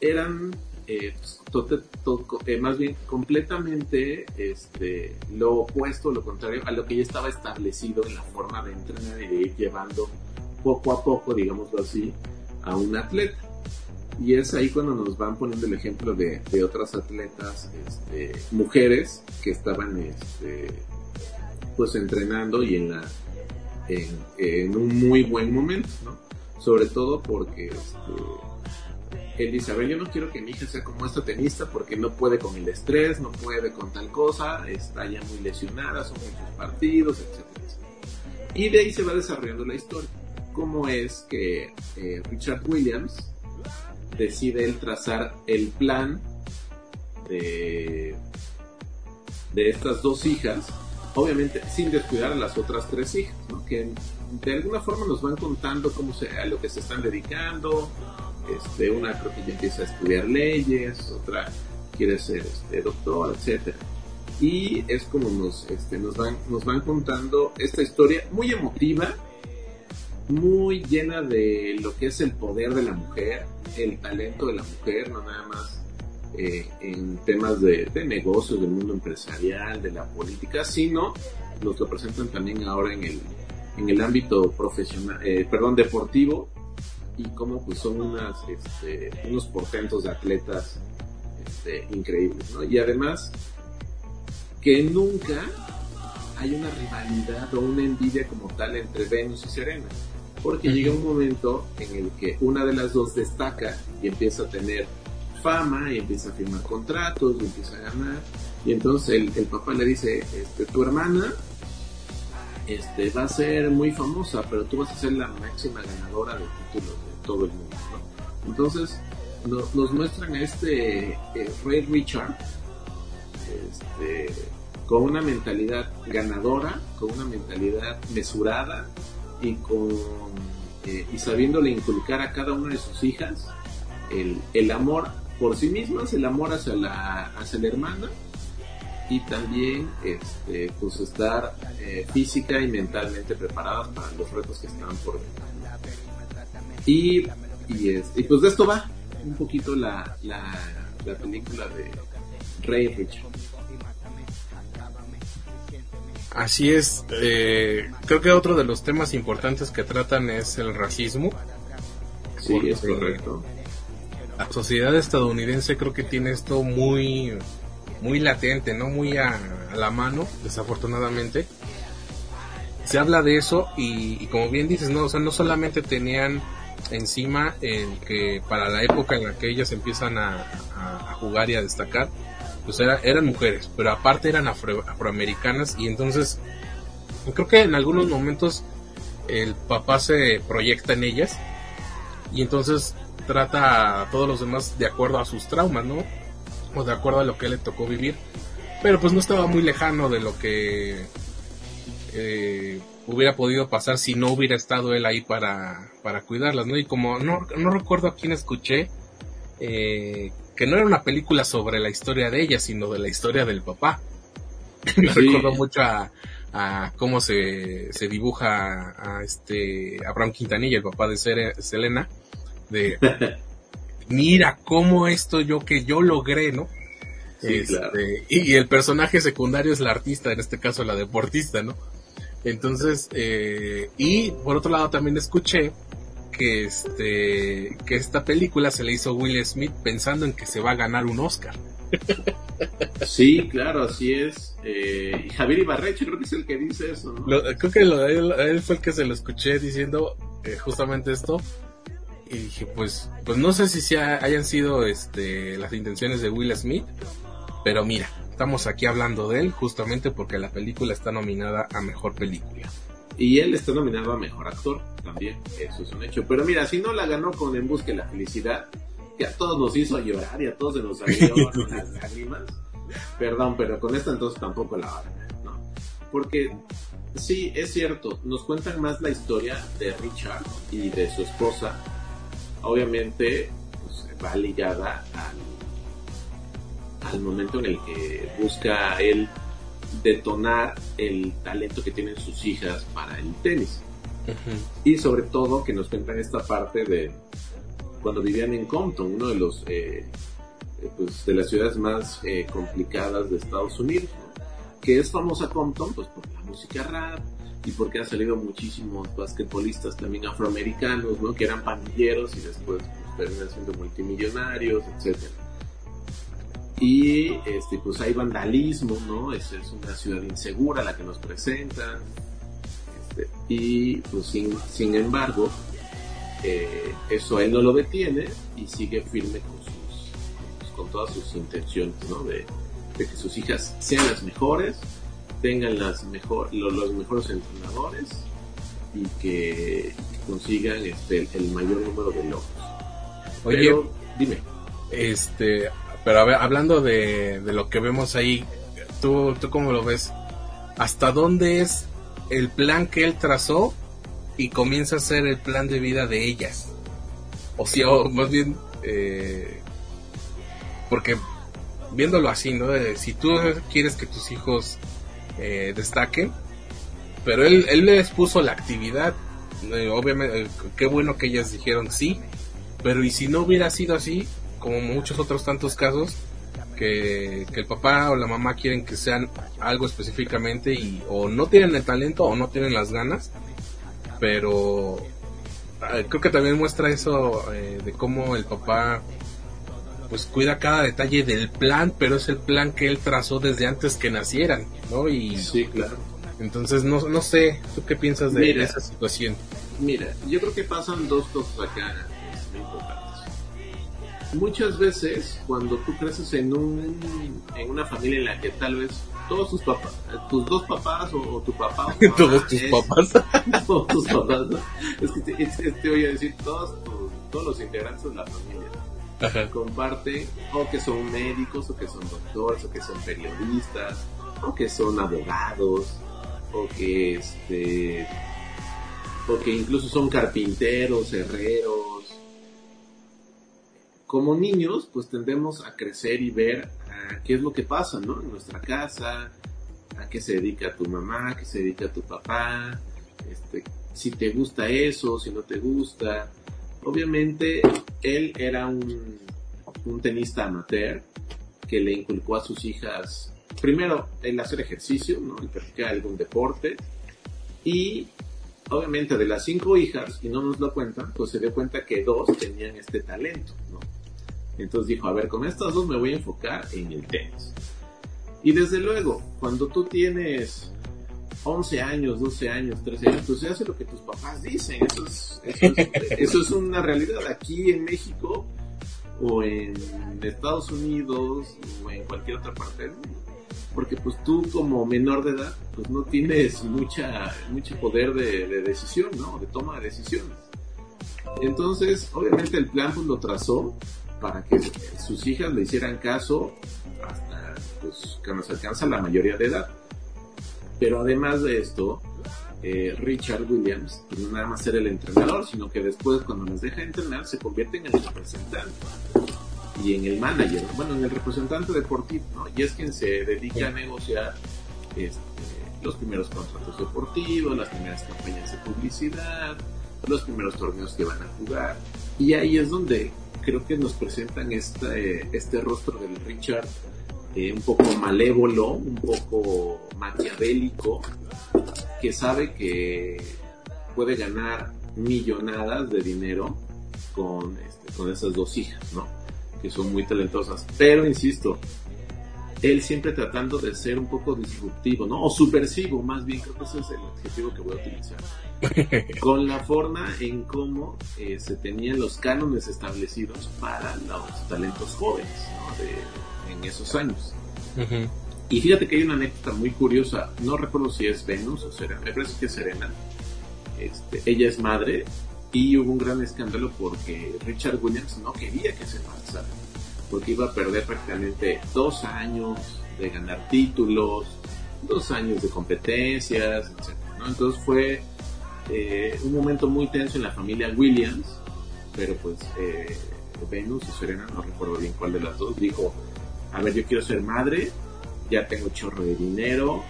Speaker 2: eran eh, to- to- eh, más bien completamente este, lo opuesto, lo contrario a lo que ya estaba establecido en la forma de entrenar y de ir llevando poco a poco, digámoslo así, a un atleta. Y es ahí cuando nos van poniendo el ejemplo de, otras atletas, este, mujeres que estaban este, pues entrenando y en la un muy buen momento, ¿no? Sobre todo porque este, él dice, a ver, yo no quiero que mi hija sea como esta tenista porque no puede con el estrés, no puede con tal cosa, está ya muy lesionada, son muchos partidos, etcétera. Y de ahí se va desarrollando la historia. Cómo es que eh, Richard Williams decide él trazar el plan de, de estas dos hijas, obviamente sin descuidar a las otras tres hijas, que de alguna forma nos van contando cómo se, a lo que se están dedicando. Este, una creo que ya empieza a estudiar leyes, otra quiere ser este, doctor, etcétera. Y es como nos, este, nos, van, nos van contando esta historia muy emotiva, muy llena de lo que es el poder de la mujer, el talento de la mujer, no nada más eh, en temas de, de negocios, del mundo empresarial, de la política, sino nos lo presentan también ahora en el, en el ámbito profesional, eh, perdón, deportivo, y cómo pues son unas, este, unos portentos de atletas este, increíbles, ¿no? Y además que nunca hay una rivalidad o una envidia como tal entre Venus y Serena, porque llega un momento en el que una de las dos destaca y empieza a tener fama y empieza a firmar contratos y empieza a ganar, y entonces el, el papá le dice, este, tu hermana este, va a ser muy famosa, pero tú vas a ser la máxima ganadora de títulos de todo el mundo. ¿no? Entonces no- nos muestran a este eh, Ray Richard este, con una mentalidad ganadora, con una mentalidad mesurada y con eh, y sabiéndole inculcar a cada una de sus hijas el, el amor por sí mismas, el amor hacia la, hacia la hermana y también este, pues estar eh, física y mentalmente preparadas para los retos que están por venir. Y Y, es, y pues de esto va un poquito la, la, la película de Ray Richard.
Speaker 1: Así es, eh, creo que otro de los temas importantes que tratan es el racismo.
Speaker 2: Sí, es correcto.
Speaker 1: La sociedad estadounidense creo que tiene esto muy, muy latente, ¿no? Muy a, a la mano, desafortunadamente. Se habla de eso y, y como bien dices, no, o sea, no solamente tenían encima el que para la época en la que ellas empiezan a, a- a jugar y a destacar, pues era- eran mujeres, pero aparte eran afro- afroamericanas y entonces creo que en algunos momentos el papá se proyecta en ellas y entonces trata a todos los demás de acuerdo a sus traumas, ¿no? O de acuerdo a lo que le tocó vivir, pero pues no estaba muy lejano de lo que eh, hubiera podido pasar si no hubiera estado él ahí para, para cuidarlas, ¿no? Y como no, no recuerdo a quién escuché, eh, que no era una película sobre la historia de ella, sino de la historia del papá. Me
Speaker 2: Sí.
Speaker 1: recuerdo mucho a, a cómo se, se dibuja a este Abraham Quintanilla, el papá de Selena, de mira cómo esto yo que yo logré, ¿no?
Speaker 2: Sí,
Speaker 1: Este,
Speaker 2: claro.
Speaker 1: y, y el personaje secundario es la artista, en este caso la deportista, ¿no? Entonces, eh, y por otro lado también escuché que este que esta película se le hizo a Will Smith pensando en que se va a ganar un Oscar.
Speaker 2: Sí, claro, así es. Eh, y Javier Ibarreche creo que es el que dice eso, ¿no?
Speaker 1: Lo- creo que lo de él, él fue el que se lo escuché diciendo eh, justamente esto. Y dije, pues, pues no sé si sea- hayan sido este, las intenciones de Will Smith, pero mira, estamos aquí hablando de él justamente porque la película está nominada a mejor película.
Speaker 2: Y él está nominado a mejor actor también, eso es un hecho. Pero mira, si no la ganó con En Busca de la Felicidad, que a todos nos hizo llorar y a todos se nos salieron las lágrimas. Perdón, pero con esta entonces tampoco la va a ganar, ¿no? Porque sí, es cierto, nos cuentan más la historia de Richard y de su esposa. Obviamente, pues, va ligada al, al momento en el que busca él detonar el talento que tienen sus hijas para el tenis. Y sobre todo que nos cuentan esta parte de cuando vivían en Compton, uno de los eh, eh, pues, de las ciudades más eh, complicadas de Estados Unidos, ¿no? que es famosa Compton pues por la música rap y porque han salido muchísimos basquetbolistas también afroamericanos, ¿no? que eran pandilleros y después pues, terminan siendo multimillonarios, etcétera y este pues hay vandalismo no es, es una ciudad insegura la que nos presentan Este, y pues sin, sin embargo eh, eso él no lo detiene y sigue firme con sus pues, con todas sus intenciones no de, de que sus hijas sean las mejores tengan las mejor lo- los, mejores entrenadores y que consigan este el mayor número de logros.
Speaker 1: Oye,
Speaker 2: Pero, dime.
Speaker 1: Este, pero a hablando de, de lo que vemos ahí, ¿tú, ¿tú cómo lo ves? ¿Hasta dónde es el plan que él trazó y comienza a ser el plan de vida de ellas? O sea, o más bien, eh, porque viéndolo así, ¿no? De si tú quieres que tus hijos eh, destaquen, pero él, él les puso la actividad, eh, obviamente, eh, qué bueno que ellas dijeron sí, pero y si no hubiera sido así, como muchos otros tantos casos, que, que el papá o la mamá quieren que sean algo específicamente y o no tienen el talento o no tienen las ganas, pero eh, creo que también muestra eso eh, de cómo el papá pues cuida cada detalle del plan, pero es el plan que él trazó desde antes que nacieran, ¿no? Y
Speaker 2: sí, claro.
Speaker 1: Entonces no, no sé, ¿tú qué piensas de,
Speaker 2: Mira.
Speaker 1: de esa situación?
Speaker 2: Mira, yo creo que pasan dos cosas acá. Muchas veces, cuando tú creces en un en una familia en la que tal vez todos tus papás, tus dos papás o, o tu papá, o
Speaker 1: Todos tus
Speaker 2: es-
Speaker 1: papás.
Speaker 2: todos tus papás, ¿no? es que te, es- es- te voy a decir todos tus- todos los integrantes de la familia
Speaker 1: Ajá.
Speaker 2: comparten o que son médicos o que son doctores o que son periodistas o que son abogados o que este o que incluso son carpinteros, herreros. Como niños, pues tendemos a crecer y ver ah, qué es lo que pasa, ¿no? En nuestra casa, a qué se dedica tu mamá, a qué se dedica tu papá, este, si te gusta eso, si no te gusta. obviamente él era un, un tenista amateur que le inculcó a sus hijas, primero, el hacer ejercicio, ¿no? el practicar algún deporte, y obviamente de las cinco hijas, y no nos lo cuentan, pues se dio cuenta que dos tenían este talento, ¿no? Entonces dijo, a ver, con estas dos me voy a enfocar en el tenis. Y desde luego, cuando tú tienes 11 años, 12 años, 13 años, pues se hace lo que tus papás dicen. Eso es, eso es, eso es una realidad. Aquí en México o en Estados Unidos o en cualquier otra parte del mundo. Porque pues tú como menor de edad, pues no tienes mucha, mucho poder de, de decisión, ¿no? De toma de decisiones. Entonces, obviamente el plan pues lo trazó para que sus hijas le hicieran caso hasta pues, que nos alcanza la mayoría de edad. Pero además de esto, eh, Richard Williams no nada más era el entrenador, sino que después cuando nos deja entrenar se convierte en el representante y en el manager, bueno, en el representante deportivo, ¿no? Y es quien se dedica a negociar este, los primeros contratos deportivos, las primeras campañas de publicidad, los primeros torneos que van a jugar. Y ahí es donde creo que nos presentan este, este rostro del Richard eh, un poco malévolo, un poco maquiavélico, que sabe que puede ganar millonadas de dinero con, este, con esas dos hijas, ¿no? Que son muy talentosas. Pero, insisto, él siempre tratando de ser un poco disruptivo, ¿no? O subversivo, más bien, creo que ese es el adjetivo que voy a utilizar. Con la forma en cómo eh, se tenían los cánones establecidos para los talentos jóvenes, ¿no? De, en esos años. Y fíjate que hay una anécdota muy curiosa, no recuerdo si es Venus o Serena, me parece que es Serena. Este, ella es madre y hubo un gran escándalo porque Richard Williams no quería que se embarazara, porque iba a perder prácticamente dos años de ganar títulos, dos años de competencias, etc. Entonces fue eh, un momento muy tenso en la familia Williams, pero pues eh, Venus o Serena, no recuerdo bien cuál de las dos, dijo, a ver, yo quiero ser madre, ya tengo chorro de dinero,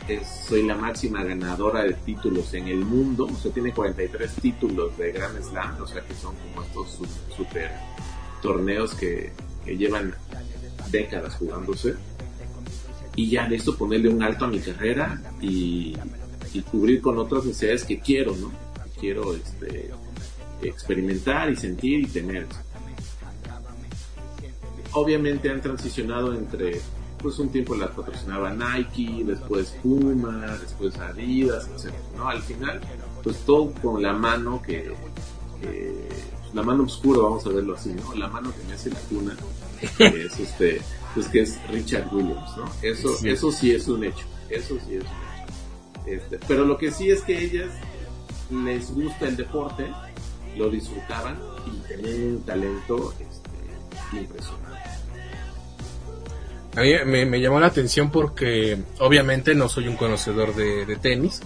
Speaker 2: soy la máxima ganadora de títulos en el mundo, o sea, tiene 43 títulos de Grand Slam, o sea, que son como estos su- super torneos que, que llevan décadas jugándose. Y ya listo ponerle un alto a mi carrera y, cubrir con otras necesidades que quiero, ¿no? Quiero este, experimentar y sentir y tener. Obviamente han transicionado entre pues un tiempo la patrocinaba Nike, después Puma, después Adidas, etc. ¿no? Al final, pues todo con la mano que- la mano oscura, vamos a verlo así, ¿no? La mano que me hace la cuna, que es este, pues que es Richard Williams, ¿no? Eso,
Speaker 1: Sí.
Speaker 2: eso sí es un hecho, eso sí es un hecho. Este, pero lo que sí es que ellas les gusta el deporte, lo disfrutaban y tenían un talento este, impresionante.
Speaker 1: A mí me, me llamó la atención porque obviamente no soy un conocedor de, de tenis,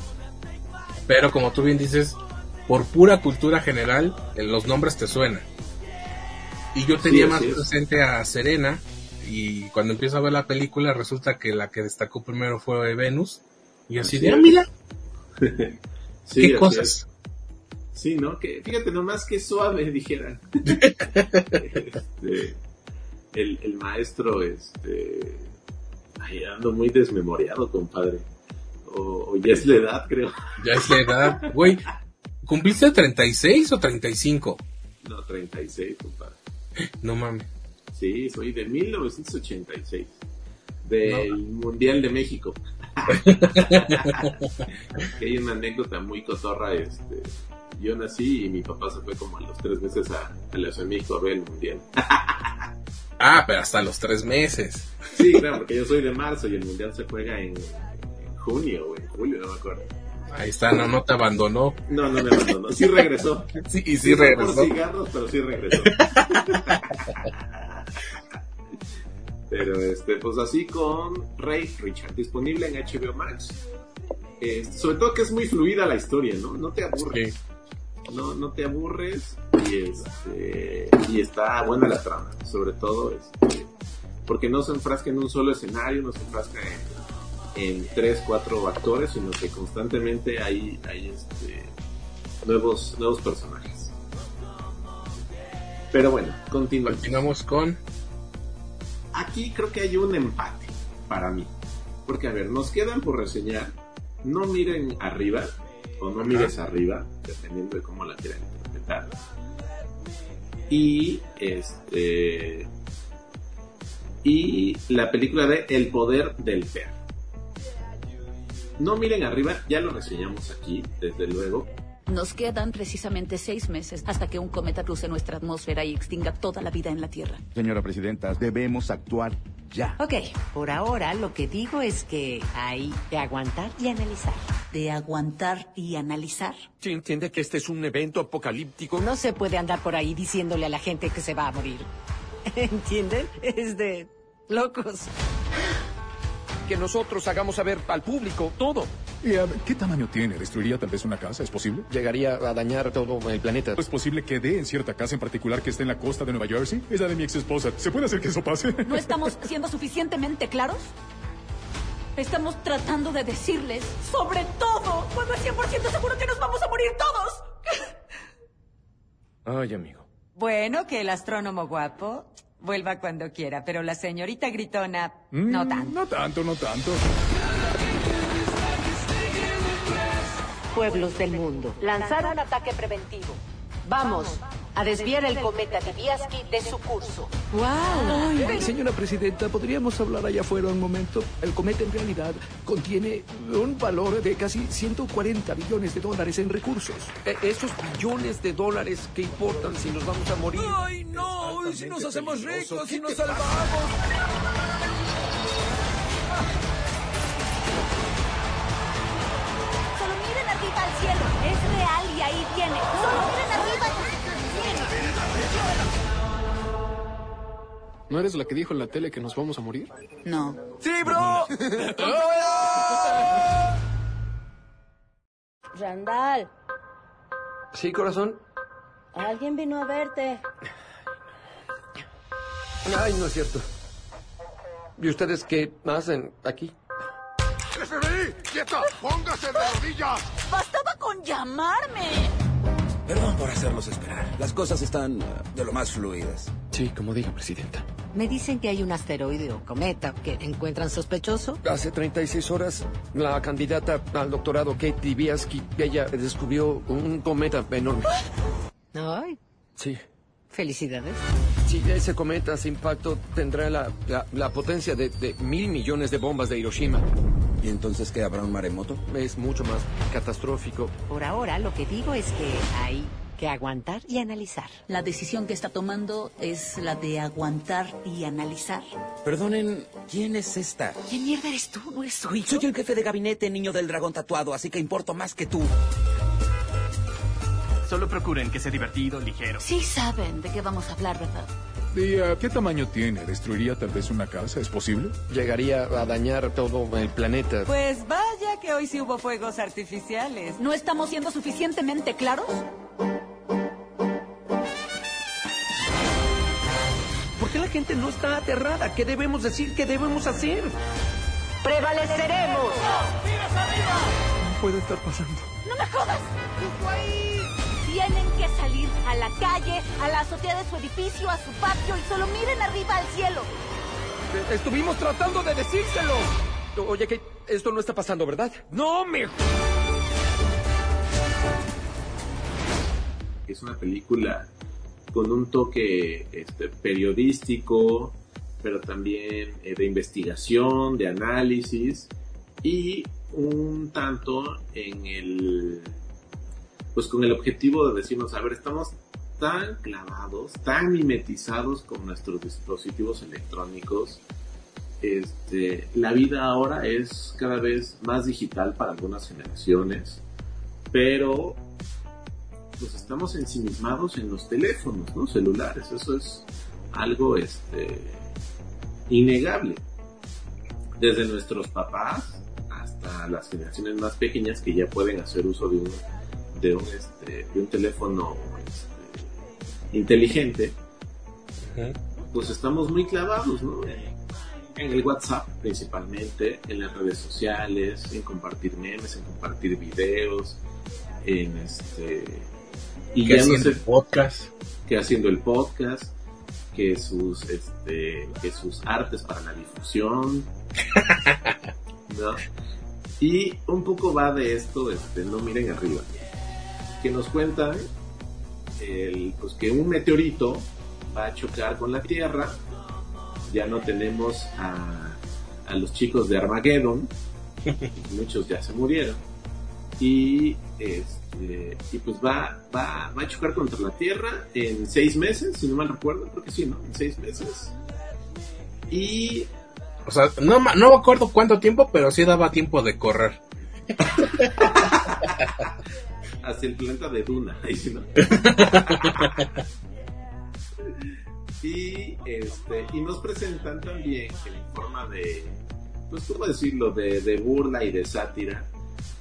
Speaker 1: pero como tú bien dices, por pura cultura general, los nombres te suenan. Y yo tenía
Speaker 2: Sí,
Speaker 1: más presente a Serena, y cuando empiezo a ver la película resulta que la que destacó primero fue Venus, y así de, ah, mira,
Speaker 2: Sí,
Speaker 1: qué cosas.
Speaker 2: es. Sí, ¿no? Que, fíjate nomás que suave, dijeran. Este, el, el maestro, este... Ay, ando muy desmemoriado, compadre. O, o ya es la edad, creo.
Speaker 1: Ya es la edad, güey. ¿Cumpliste 36 o 35?
Speaker 2: No, 36, compadre.
Speaker 1: No mames.
Speaker 2: Sí, soy de 1986. Del Mundial de México. que hay una anécdota muy cotorra, este... Yo nací y mi papá se fue como a los tres meses a, a la Ciudad de México a ver el Mundial.
Speaker 1: Ah, pero hasta los tres meses.
Speaker 2: Sí, claro, porque yo soy de marzo y el mundial se juega en, en junio o en julio, no me acuerdo.
Speaker 1: Ahí está, no, no te abandonó.
Speaker 2: No, no me abandonó. Sí regresó.
Speaker 1: Sí, y sí
Speaker 2: fue
Speaker 1: regresó.
Speaker 2: Por cigarros, pero sí regresó. pero este, pues así con Ray Richard, disponible en HBO Max. Este, sobre todo que es muy fluida la historia, ¿no? No te aburres. No, no te aburres y este y está buena la trama, sobre todo este, porque no se enfrasca en un solo escenario, no se enfrasca en, en tres, cuatro actores, sino que constantemente hay, hay este, nuevos, nuevos personajes. Pero bueno, continuamos.
Speaker 1: Continuamos con.
Speaker 2: Aquí creo que hay un empate para mí. Porque, a ver, nos quedan por reseñar. No miren arriba o no mires arriba, dependiendo de cómo la quieran interpretar. Y este. Y la película de El poder del perro. No miren arriba, ya lo reseñamos aquí, desde luego.
Speaker 13: Nos quedan precisamente seis meses hasta que un cometa cruce nuestra atmósfera y extinga toda la vida en la Tierra.
Speaker 14: Señora Presidenta, debemos actuar ya.
Speaker 15: Ok, por ahora lo que digo es que hay que aguantar y analizar.
Speaker 13: ¿De aguantar y analizar?
Speaker 16: ¿Sí entiende que este es un evento apocalíptico?
Speaker 15: No se puede andar por ahí diciéndole a la gente que se va a morir. ¿Entienden? Es de locos.
Speaker 16: Que nosotros hagamos saber al público todo.
Speaker 17: ¿Y qué tamaño tiene? ¿Destruiría tal vez una casa? ¿Es posible?
Speaker 16: Llegaría a dañar todo el planeta.
Speaker 17: ¿Es posible que dé en cierta casa en particular que esté en la costa de Nueva Jersey? Es la de mi ex esposa. ¿Se puede hacer que eso pase?
Speaker 13: ¿No estamos siendo suficientemente claros? Estamos tratando de decirles sobre todo cuando es 100% seguro que nos vamos a morir todos.
Speaker 16: Ay, amigo.
Speaker 15: Bueno, que el astrónomo guapo vuelva cuando quiera, pero la señorita gritona no
Speaker 17: Mm,
Speaker 15: tanto.
Speaker 17: No tanto, no tanto.
Speaker 15: Pueblos del mundo. Lanzar un ataque preventivo. Vamos a desviar el cometa Diviaski de su curso.
Speaker 18: Ay, señora presidenta, ¿podríamos hablar allá afuera un momento? El cometa en realidad contiene un valor de casi 140 billones de dólares en recursos.
Speaker 16: E- esos billones de dólares que importan si nos vamos a morir.
Speaker 18: ¡Ay, no! ¿Y si nos hacemos ricos
Speaker 16: ¿Qué
Speaker 18: y nos
Speaker 16: pasa?
Speaker 18: salvamos?
Speaker 13: Solo miren arriba al cielo. Es real y ahí viene. Solo miren
Speaker 19: ¿No eres la que dijo en la tele que nos vamos a morir?
Speaker 13: No.
Speaker 18: ¡Sí, bro!
Speaker 20: Randall,
Speaker 16: Sí, corazón.
Speaker 20: alguien vino a verte.
Speaker 16: Ay, no es cierto. ¿Y ustedes qué hacen aquí?
Speaker 10: ¡FBI! ¡Quieta! ¡Póngase de rodillas!
Speaker 13: Bastaba con llamarme.
Speaker 21: Perdón por hacerlos esperar. Las cosas están eh, de lo más fluidas.
Speaker 19: Sí, como diga, Presidenta.
Speaker 15: Me dicen que hay un asteroide o cometa que encuentran sospechoso.
Speaker 16: Hace 36 horas, la candidata al doctorado Kate Dibiaski, ella descubrió un cometa enorme.
Speaker 15: Ay,
Speaker 16: Sí.
Speaker 15: Felicidades.
Speaker 16: Si ese cometa sin impacto tendrá la, la- la potencia de, de mil millones de bombas de Hiroshima.
Speaker 21: ¿Y entonces qué habrá un maremoto?
Speaker 16: Es mucho más catastrófico.
Speaker 15: Por ahora lo que digo es que hay que aguantar y analizar.
Speaker 13: La decisión que está tomando es la de aguantar y analizar.
Speaker 21: Perdonen, ¿quién es esta?
Speaker 15: ¿Quién mierda eres tú? ¿No eres su hijo?
Speaker 21: Soy el jefe de gabinete, niño del dragón tatuado, así que importo más que tú.
Speaker 7: Solo procuren que sea divertido, ligero.
Speaker 13: Sí saben de qué vamos a hablar, ¿verdad?
Speaker 17: ¿Y qué tamaño tiene? ¿Destruiría tal vez una casa? ¿Es posible?
Speaker 16: Llegaría a dañar todo el planeta.
Speaker 15: Pues vaya que hoy sí hubo fuegos artificiales.
Speaker 13: ¿No estamos siendo suficientemente claros?
Speaker 16: ¿Por qué la gente no está aterrada? ¿Qué debemos decir? ¿Qué debemos hacer?
Speaker 15: ¡Prevaleceremos!
Speaker 18: Puede estar pasando.
Speaker 13: ¡No me jodas! Tienen que salir a la calle, a la azotea de su edificio, a su patio y solo miren arriba al cielo.
Speaker 16: Estuvimos tratando de decírselo. Oye, que esto no está pasando, ¿verdad? No, me...
Speaker 2: Es una película con un toque este, periodístico, pero también eh, de investigación, de análisis y un tanto en el pues con el objetivo de decirnos, a ver, estamos tan clavados, tan mimetizados con nuestros dispositivos electrónicos. Este, la vida ahora es cada vez más digital para algunas generaciones, pero pues estamos ensimismados en los teléfonos, ¿no? Celulares, eso es algo este innegable. Desde nuestros papás hasta las generaciones más pequeñas que ya pueden hacer uso de un de un, este, de un teléfono este, inteligente, pues estamos muy clavados, ¿no? En el WhatsApp principalmente, en las redes sociales, en compartir memes, en compartir videos, en este y
Speaker 1: ¿Qué
Speaker 2: ya no
Speaker 1: haciendo
Speaker 2: sé
Speaker 1: podcast?
Speaker 2: que haciendo el podcast, que sus, este, que sus artes para la difusión, ¿no? Y un poco va de esto, este, no miren arriba, que nos cuentan el, pues que un meteorito va a chocar con la Tierra, ya no tenemos a, a los chicos de Armageddon, muchos ya se murieron, y este, y pues va, va, va a chocar contra la Tierra en seis meses, si no mal recuerdo, creo que sí, ¿no? En seis meses. Y
Speaker 1: O sea, no, ma- no me acuerdo cuánto tiempo, pero sí daba tiempo de correr.
Speaker 2: hacia el planeta de Duna. ¿no? y, este, y nos presentan también en forma de, pues, ¿cómo decirlo?, de, burla y de sátira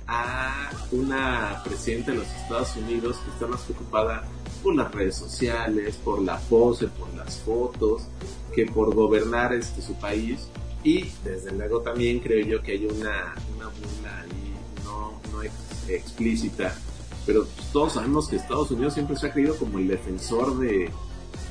Speaker 2: a una presidenta de los Estados Unidos que está más preocupada por las redes sociales, por la pose, por las fotos, que por gobernar este, su país. Y desde luego también creo yo que hay una, una burla ahí no, no ex- explícita, pero pues, todos sabemos que Estados Unidos siempre se ha creído como el defensor de,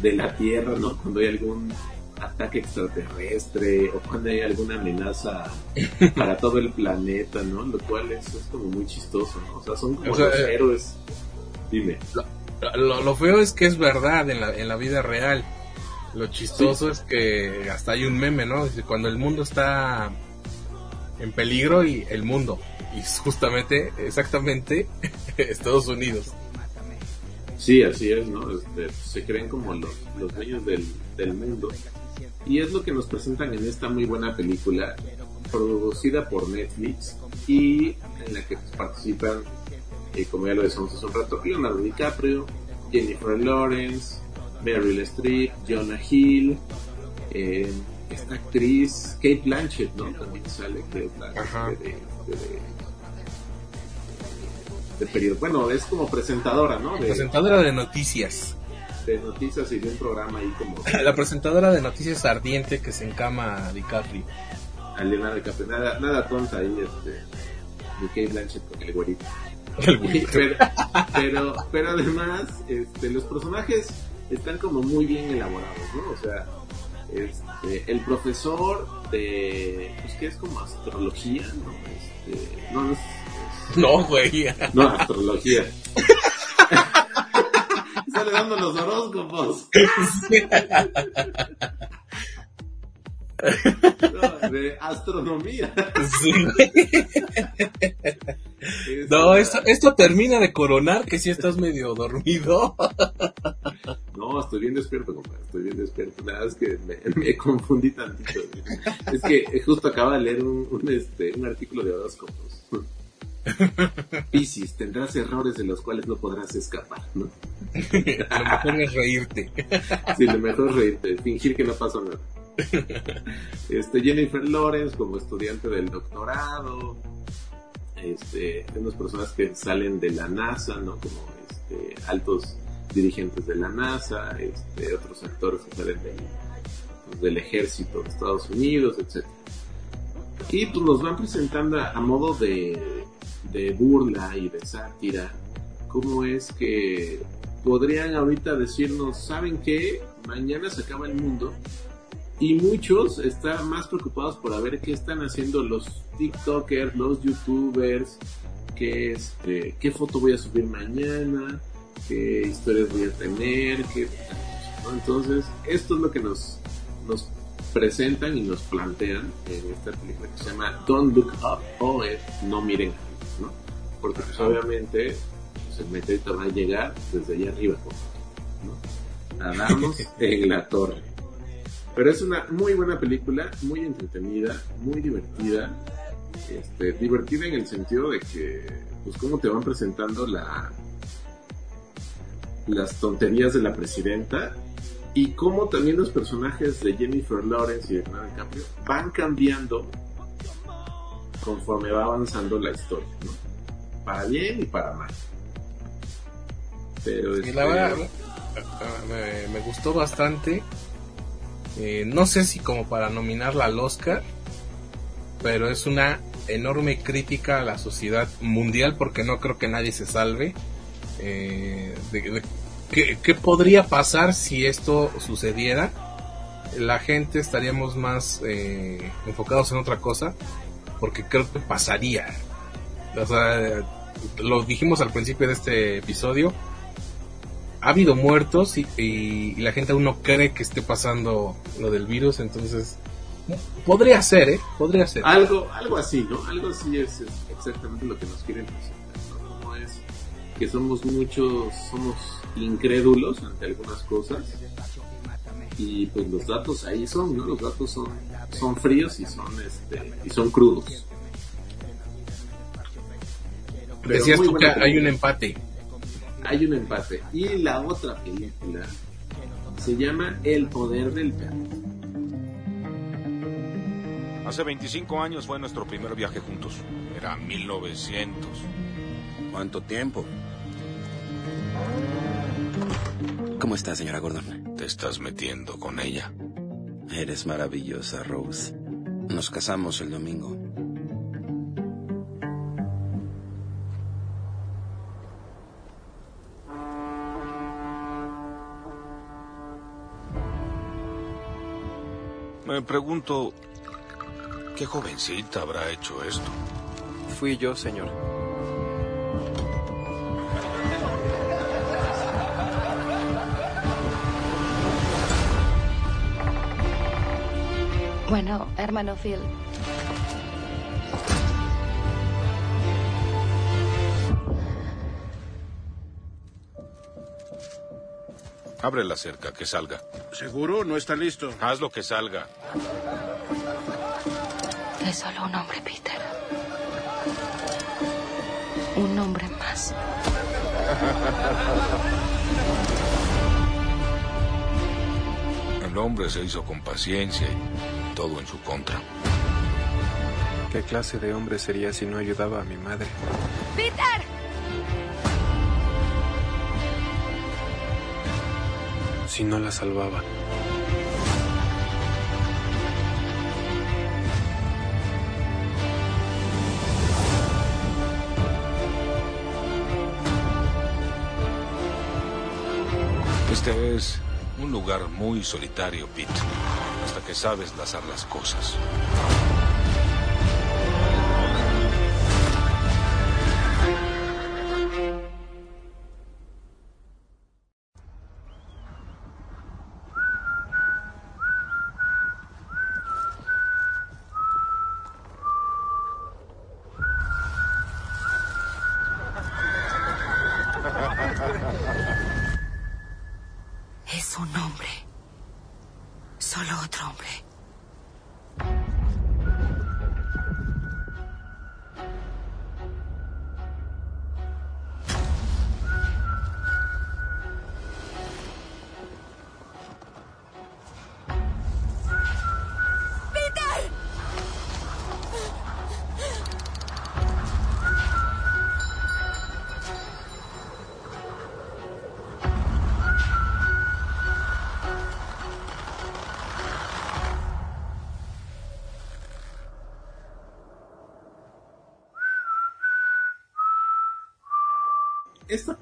Speaker 2: de la Tierra, ¿no? Cuando hay algún ataque extraterrestre o cuando hay alguna amenaza para todo el planeta, ¿no? Lo cual es, es como muy chistoso, ¿no? O sea, son como
Speaker 1: O sea,
Speaker 2: los
Speaker 1: eh,
Speaker 2: héroes. Dime.
Speaker 1: Lo, lo feo es que es verdad en la, en la vida real. Lo chistoso es que hasta hay un meme, ¿no? Cuando el mundo está en peligro y el mundo. Y es justamente, exactamente, Estados Unidos.
Speaker 2: Sí, así es, ¿no? Este, se creen como los, los dueños del, del mundo. Y es lo que nos presentan en esta muy buena película, producida por Netflix y en la que participan, eh, como ya lo decíamos hace un rato, Leonardo DiCaprio, Jennifer Lawrence, Meryl Streep, Jonah Hill, eh, esta actriz Kate Blanchett, ¿no? También sale Kate Blanchett de, de- de- de periodo. Bueno, es como presentadora, ¿no? De,
Speaker 1: Presentadora de noticias.
Speaker 2: de noticias y de un programa ahí como
Speaker 1: La presentadora de noticias ardiente que se encama a DiCaprio.
Speaker 2: a Leonardo DiCaprio. Nada, nada tonta ahí, este, de Kate Blanchett con el güerito.
Speaker 1: El güerito.
Speaker 2: pero, pero, pero además, este, los personajes están como muy bien elaborados, ¿no? O sea, este, el profesor de, pues que es como astrología, ¿no? Este, no, no es,
Speaker 1: No, güey.
Speaker 2: no, astrología. Sale dando los horóscopos. No, de astronomía.
Speaker 1: Sí, güey. No, esto, esto termina de coronar que si estás medio dormido.
Speaker 2: No, estoy bien despierto, compadre. Estoy bien despierto. Nada, es que me, me confundí tantito. Es que justo acaba de leer un, un, este, un artículo de horóscopos. Piscis, tendrás errores de los cuales no podrás escapar, ¿no?
Speaker 1: Lo mejor es reírte.
Speaker 2: Sí, lo mejor es reírte, fingir que no pasó nada. Este, Jennifer Lawrence como estudiante del doctorado. Este, unas personas que salen de la NASA, ¿no? Como este, altos dirigentes de la NASA, este, otros actores que salen del, pues, del ejército de Estados Unidos, etc. Y pues nos van presentando a, a modo de, de burla y de sátira cómo es que podrían ahorita decirnos, ¿saben qué? Mañana se acaba el mundo y muchos están más preocupados por a ver qué están haciendo los TikTokers, los YouTubers, qué, este, foto voy a subir mañana, qué historias voy a tener. Entonces, esto es lo que nos, nos presentan y nos plantean en esta película que se llama Don't Look Up o es No Miren. Porque pues, obviamente pues, el meteorito va a llegar desde allá arriba, ¿no? A darnos en la torre. Pero es una muy buena película, muy entretenida, muy divertida. Este, divertida en el sentido de que, pues, cómo te van presentando la, las tonterías de la presidenta y cómo también los personajes de Jennifer Lawrence y de Leonardo DiCaprio van cambiando conforme va avanzando la historia, ¿no? Para bien y para mal. Pero
Speaker 1: Y
Speaker 2: este,
Speaker 1: la verdad, me, me gustó bastante. Eh, no sé si como para nominarla al Oscar, pero es una enorme crítica a la sociedad mundial porque no creo que nadie se salve. Eh, de- de- ¿qué, qué podría pasar si esto sucediera? La gente estaríamos más eh, enfocados en otra cosa, porque creo que pasaría. O sea, lo dijimos al principio de este episodio. Ha habido muertos y, la gente aún no cree que esté pasando lo del virus, entonces podría ser, ¿eh? Podría ser.
Speaker 2: Algo, algo así, ¿no? Algo así es, exactamente lo que nos quieren presentar. ¿no? Es que somos muchos, somos incrédulos ante algunas cosas y pues los datos ahí son, ¿no? Los datos son, son fríos y son, este, y son crudos. Pero
Speaker 1: Decías tú que hay un empate.
Speaker 2: Hay un empate. Y la otra película se llama El poder del perro.
Speaker 22: Hace 25 años fue nuestro primer viaje juntos. Era 1900.
Speaker 21: ¿Cuánto tiempo? ¿Cómo está, señora Gordon?
Speaker 22: Te estás metiendo con ella.
Speaker 21: Eres maravillosa, Rose. Nos casamos el domingo.
Speaker 22: Me pregunto, ¿qué jovencita habrá hecho esto?
Speaker 19: Fui yo, señor.
Speaker 4: Bueno, hermano Phil,
Speaker 22: Abre la cerca, que salga.
Speaker 23: ¿Seguro? No está listo.
Speaker 22: Haz lo que salga.
Speaker 4: es solo un hombre, Peter. Un hombre más.
Speaker 22: El hombre se hizo con paciencia y todo en su contra.
Speaker 19: ¿Qué clase de hombre sería si no ayudaba a mi madre?
Speaker 4: ¡Peter!
Speaker 19: Si no la salvaba.
Speaker 22: Este es un lugar muy solitario, Pete. Hasta que sabes lazar las cosas.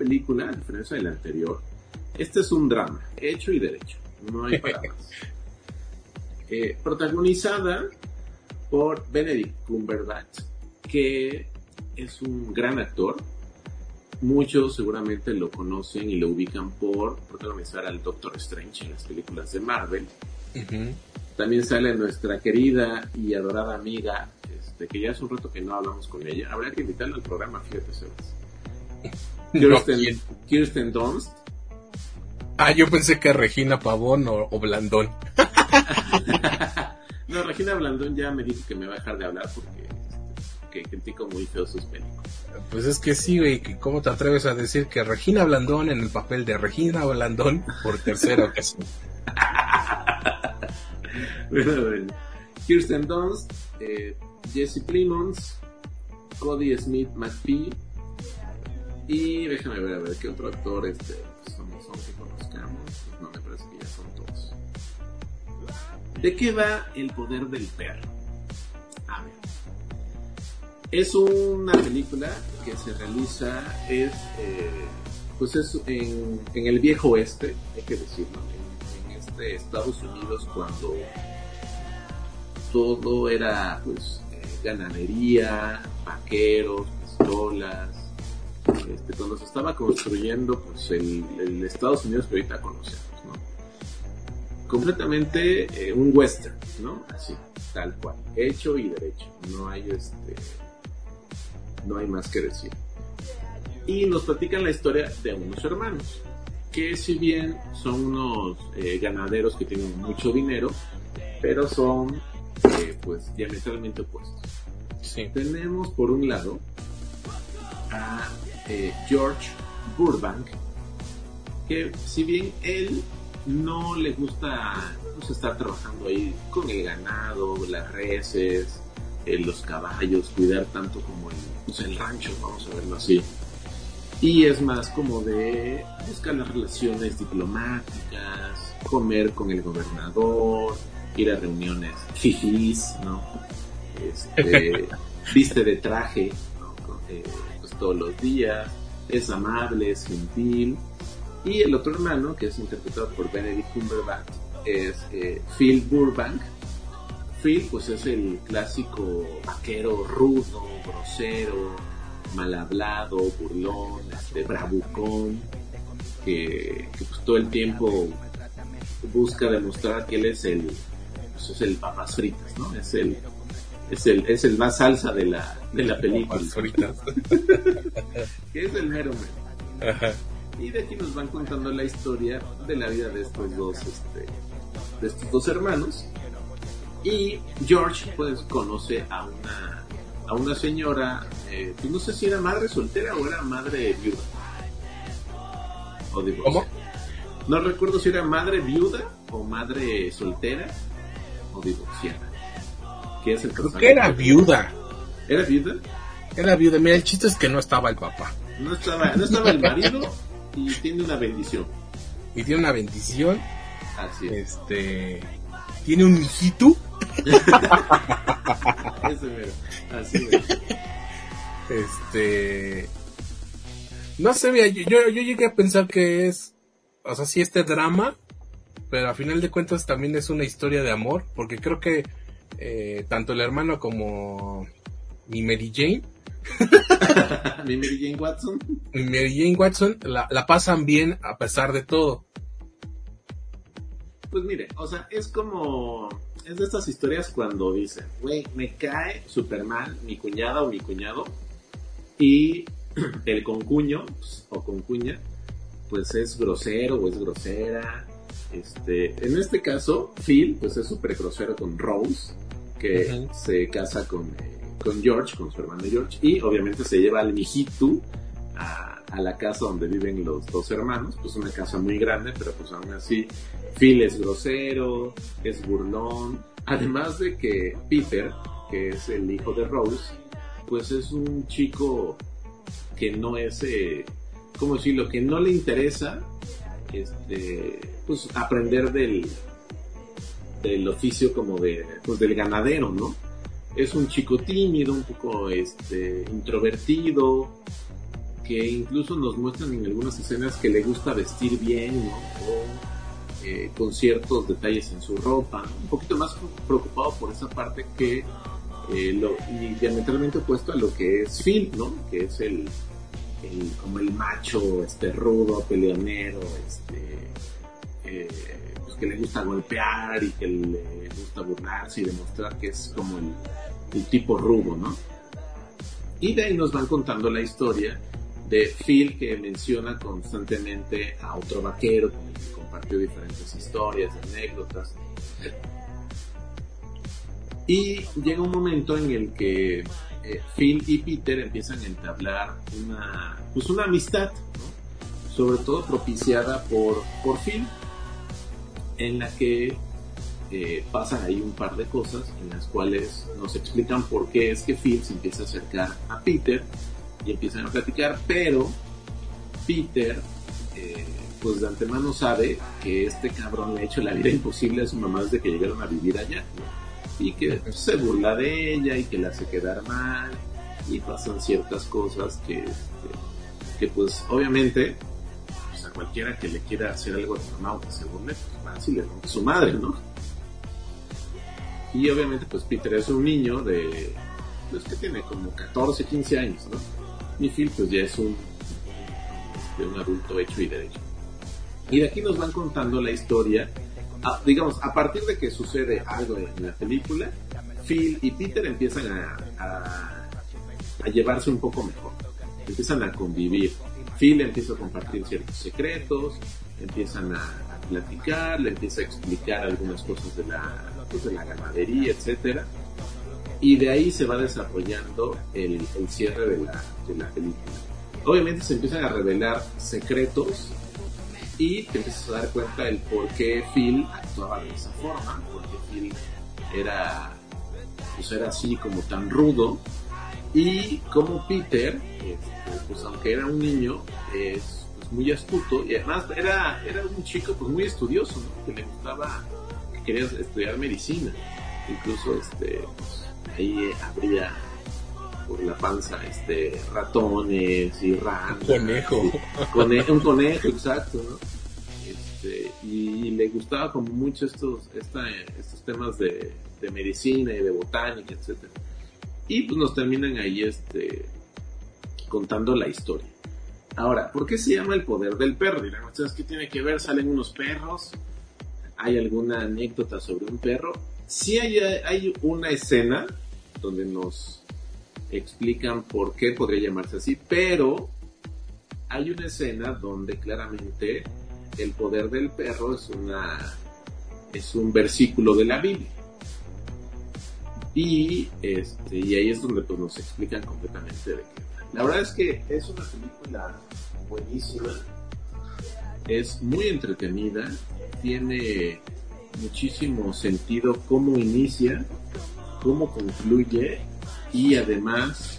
Speaker 2: Película, a diferencia de la anterior, este es un drama, hecho y derecho. No hay palabras. Eh, protagonizada por Benedict Cumberbatch, que es un gran actor. Muchos seguramente lo conocen y lo ubican por protagonizar al Doctor Strange en las películas de Marvel. También sale nuestra querida y adorada amiga, este, que ya es un rato que no hablamos con ella. Habría que invitarla al programa, fíjate, Sebas. Kirsten, Kirsten Dunst.
Speaker 1: Ah, yo pensé que Regina Pavón o, o Blandón.
Speaker 2: No, Regina Blandón ya me dijo que me va a dejar de hablar porque que critico muy feo sus películas.
Speaker 1: Pues es que sí, güey, que ¿cómo te atreves a decir que Regina Blandón en el papel de Regina Blandón por tercera ocasión?
Speaker 2: Bueno, bueno. Kirsten Dunst, eh, Jesse Plimons, Cody Smith McPhee y déjame ver a ver qué otro actor este son, son que conozcamos. Pues no me parece que ya son todos. ¿De qué va el poder del perro? A ver. Es una película que se realiza, es eh, pues es en, en el viejo oeste, hay que decirlo, en, en este Estados Unidos cuando todo era pues eh, ganadería, vaqueros, pistolas, este, cuando se estaba construyendo pues el, el Estados Unidos que ahorita conocemos, ¿no? Completamente eh, un western, ¿no? Así, tal cual, hecho y derecho, no hay este, no hay más que decir. Y nos platican la historia de unos hermanos, que si bien son unos eh, ganaderos que tienen mucho dinero, pero son eh, pues diametralmente opuestos. Tenemos por un lado a eh, George Burbank, que si bien él no le gusta pues, estar trabajando ahí con el ganado, las reses, eh, los caballos, cuidar tanto como el, pues, el rancho, vamos a verlo así. Y es más como de buscar las relaciones diplomáticas, comer con el gobernador, ir a reuniones fifís, ¿no? Este, viste de traje, ¿no? Eh, todos los días, es amable, es gentil. Y el otro hermano, que es interpretado por Benedict Cumberbatch, es eh, Phil Burbank. Phil, pues es el clásico vaquero rudo, grosero, mal hablado, burlón, este, bravucón, que, pues todo el tiempo busca demostrar que él es el, pues es el papas fritas, ¿no? Es el, es el, es el más salsa de la, de la película. que es el mero. Y de aquí nos van contando la historia de la vida de estos dos, este, de estos dos hermanos. Y George, pues, conoce a una, a una señora, eh, pues no sé si era madre soltera o era madre viuda. O divorciada. No recuerdo si era madre viuda o madre soltera o divorciada. ¿Qué es el
Speaker 1: Creo que era viuda.
Speaker 2: ¿Era viuda?
Speaker 1: Era viuda. Mira, el chiste es que no estaba el papá.
Speaker 2: No estaba, no estaba el marido y tiene una bendición.
Speaker 1: Y tiene una bendición.
Speaker 2: Así es.
Speaker 1: Este. Tiene un hijito.
Speaker 2: Ese mero. Así es.
Speaker 1: Este. No sé, mira, yo, yo, yo llegué a pensar que es. O sea, sí, este drama. Pero a final de cuentas también es una historia de amor. Porque creo que eh, tanto el hermano como mi Mary Jane.
Speaker 2: mi Mary Jane Watson.
Speaker 1: Mi Mary Jane Watson la, la, pasan bien a pesar de todo.
Speaker 2: Pues mire, o sea, es como. Es de estas historias cuando dicen, güey, me cae super mal mi cuñada o mi cuñado. Y el concuño pues, o concuña, pues es grosero o es grosera. Este, en este caso, Phil, pues es súper grosero con Rose, que uh -huh. se casa con, eh, con George, con su hermano George, y obviamente se lleva al mijito a, a, la casa donde viven los dos hermanos, pues una casa muy grande, pero pues aún así, Phil es grosero, es burlón, además de que Peter, que es el hijo de Rose, pues es un chico que no es, eh, ¿cómo decirlo?, que no le interesa este, pues aprender del, del oficio como de, pues del ganadero, ¿no? Es un chico tímido, un poco este, introvertido, que incluso nos muestran en algunas escenas que le gusta vestir bien, ¿no? Eh, con ciertos detalles en su ropa, un poquito más preocupado por esa parte que eh, lo, y diametralmente opuesto a lo que es Phil, ¿no? Que es el, como el macho este rudo, peleonero, este eh, que le gusta golpear y que le gusta burlarse y demostrar que es como el, el, tipo rudo, ¿no? Y de ahí nos van contando la historia de Phil que menciona constantemente a otro vaquero con el que compartió diferentes historias, anécdotas. Y llega un momento en el que eh, Phil y Peter empiezan a entablar una, pues una amistad, ¿no? sobre todo propiciada por, por Phil, en la que eh, pasan ahí un par de cosas en las cuales nos explican por qué es que Phil se empieza a acercar a Peter y empiezan a platicar, pero Peter eh, pues de antemano sabe que este cabrón le ha hecho la vida imposible a su mamá desde que llegaron a vivir allá. y que se burla de ella y que la hace quedar mal y pasan ciertas cosas que, que, que pues obviamente cualquiera que le quiera hacer algo a su mamá o que se burle, pues va así le rompe su madre, ¿no? Y obviamente pues Peter es un niño de, pues que tiene como 14, 15 años, ¿no? Y Phil pues ya es un, este, un adulto hecho y derecho. Y de aquí nos van contando la historia, a- digamos, a partir de que sucede algo en la película, Phil y Peter empiezan a, a, a llevarse un poco mejor, empiezan a convivir. Phil empieza a compartir ciertos secretos, empiezan a, platicar, le empieza a explicar algunas cosas de la, pues, de la ganadería, etcétera y de ahí se va desarrollando el, el cierre de la, de la película. Obviamente se empiezan a revelar secretos y te empiezas a dar cuenta del por qué Phil actuaba de esa forma, porque Phil era, pues era así como tan rudo y como Peter, este, pues aunque era un niño, es pues, muy astuto y además era, era un chico pues muy estudioso, ¿no? que le gustaba, que quería estudiar medicina, incluso este, pues, ahí habría por la panza este ratones y ranas
Speaker 1: Conejo.
Speaker 2: y- cone- un conejo exacto ¿no? Este, y, le gustaba como mucho estos esta, estos temas de, de medicina y de botánica etcétera y pues nos terminan ahí este contando la historia ahora ¿por qué se llama el poder del perro? dirán ustedes qué tiene que ver salen unos perros hay alguna anécdota sobre un perro sí hay, hay una escena donde nos explican por qué podría llamarse así, pero hay una escena donde claramente el poder del perro es una es un versículo de la Biblia. Y este y ahí es donde pues nos explican completamente de qué. La verdad es que es una película buenísima. Es muy entretenida, tiene muchísimo sentido cómo inicia, cómo concluye y además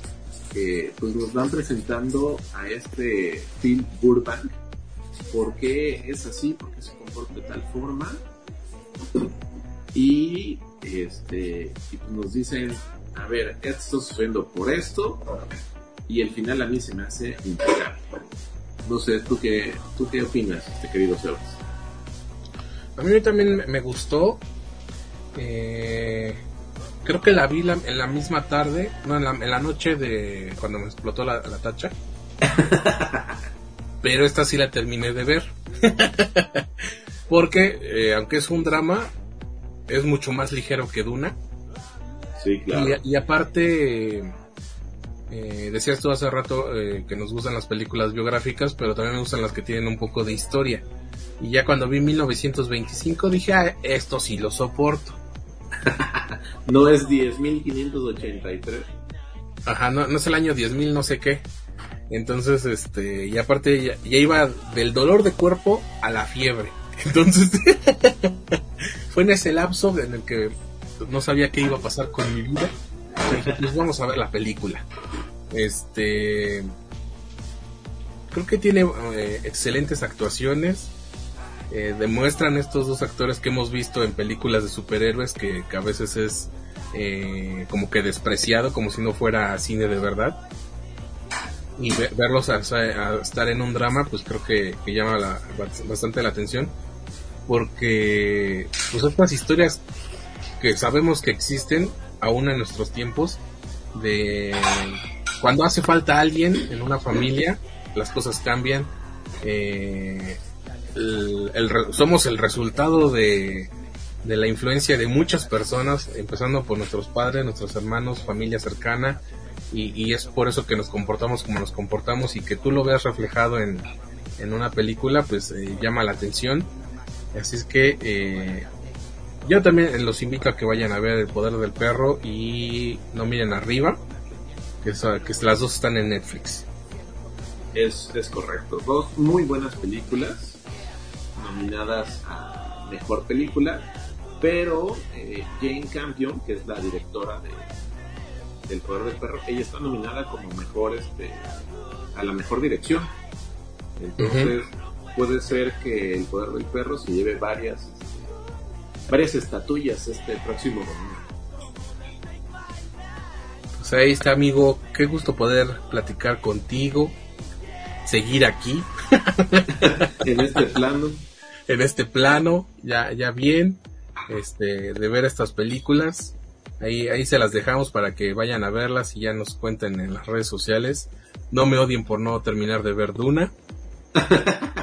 Speaker 2: eh, pues nos van presentando a este Phil Burbank por qué es así, por qué se comporta de tal forma y este y pues nos dicen a ver, esto está sucediendo por esto y el final a mí se me hace impecable. No sé, ¿tú qué, tú qué opinas, este querido Sebas?
Speaker 1: A mí también me- me gustó. Eh, creo que la vi la- en la misma tarde, no, en la, en la noche de cuando me explotó la, la tacha. Pero esta sí la terminé de ver. Porque, eh, aunque es un drama, es mucho más ligero que Duna.
Speaker 2: Sí, claro.
Speaker 1: Y, y aparte, eh, decías tú hace rato eh, que nos gustan las películas biográficas, pero también me gustan las que tienen un poco de historia. Y ya cuando vi 1925 dije, ah, esto sí lo soporto.
Speaker 2: No es 10.583.
Speaker 1: Ajá, no, no es el año 10.000 no sé qué. Entonces, este, y aparte ya, ya iba del dolor de cuerpo a la fiebre. Entonces, fue en ese lapso en el que no sabía qué iba a pasar con mi vida. Dije, pues vamos a ver la película. Este, creo que tiene eh, excelentes actuaciones. Eh, demuestran estos dos actores que hemos visto en películas de superhéroes que, a veces es eh, como que despreciado, como si no fuera cine de verdad. Y ve- verlos a, a estar en un drama, pues creo que, que llama la- bastante la atención. Porque pues estas historias que sabemos que existen aún en nuestros tiempos, de cuando hace falta alguien en una familia, las cosas cambian. Eh, el- el somos el resultado de, de la influencia de muchas personas, empezando por nuestros padres, nuestros hermanos, familia cercana, y, y es por eso que nos comportamos como nos comportamos y que tú lo veas reflejado en, en una película, pues eh, llama la atención. Así es que eh, yo también los invito a que vayan a ver El Poder del Perro y no miren arriba, que, es- que las dos están en Netflix.
Speaker 2: Es, es correcto. Dos muy buenas películas nominadas a mejor película, pero eh, Jane Campion, que es la directora de del Poder del Perro, ella está nominada como mejor este a la mejor dirección. Entonces puede ser que el Poder del Perro se lleve varias varias estatuillas este próximo domingo.
Speaker 1: Pues ahí está, amigo. Qué gusto poder platicar contigo. Seguir aquí.
Speaker 2: en este plano.
Speaker 1: En este plano, ya, ya bien, este, de ver estas películas. Ahí, ahí se las dejamos para que vayan a verlas y ya nos cuenten en las redes sociales. No me odien por no terminar de ver Duna.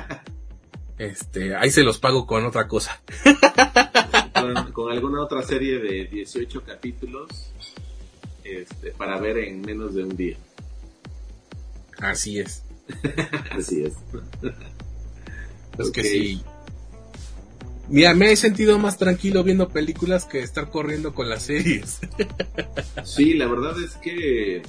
Speaker 1: Este, ahí se los pago con otra cosa.
Speaker 2: con, con alguna otra serie de 18 capítulos este, para ver en menos de un día.
Speaker 1: Así es.
Speaker 2: Así es.
Speaker 1: Es que sí. Mira, me he sentido más tranquilo viendo películas que estar corriendo con las series.
Speaker 2: Sí, la verdad es que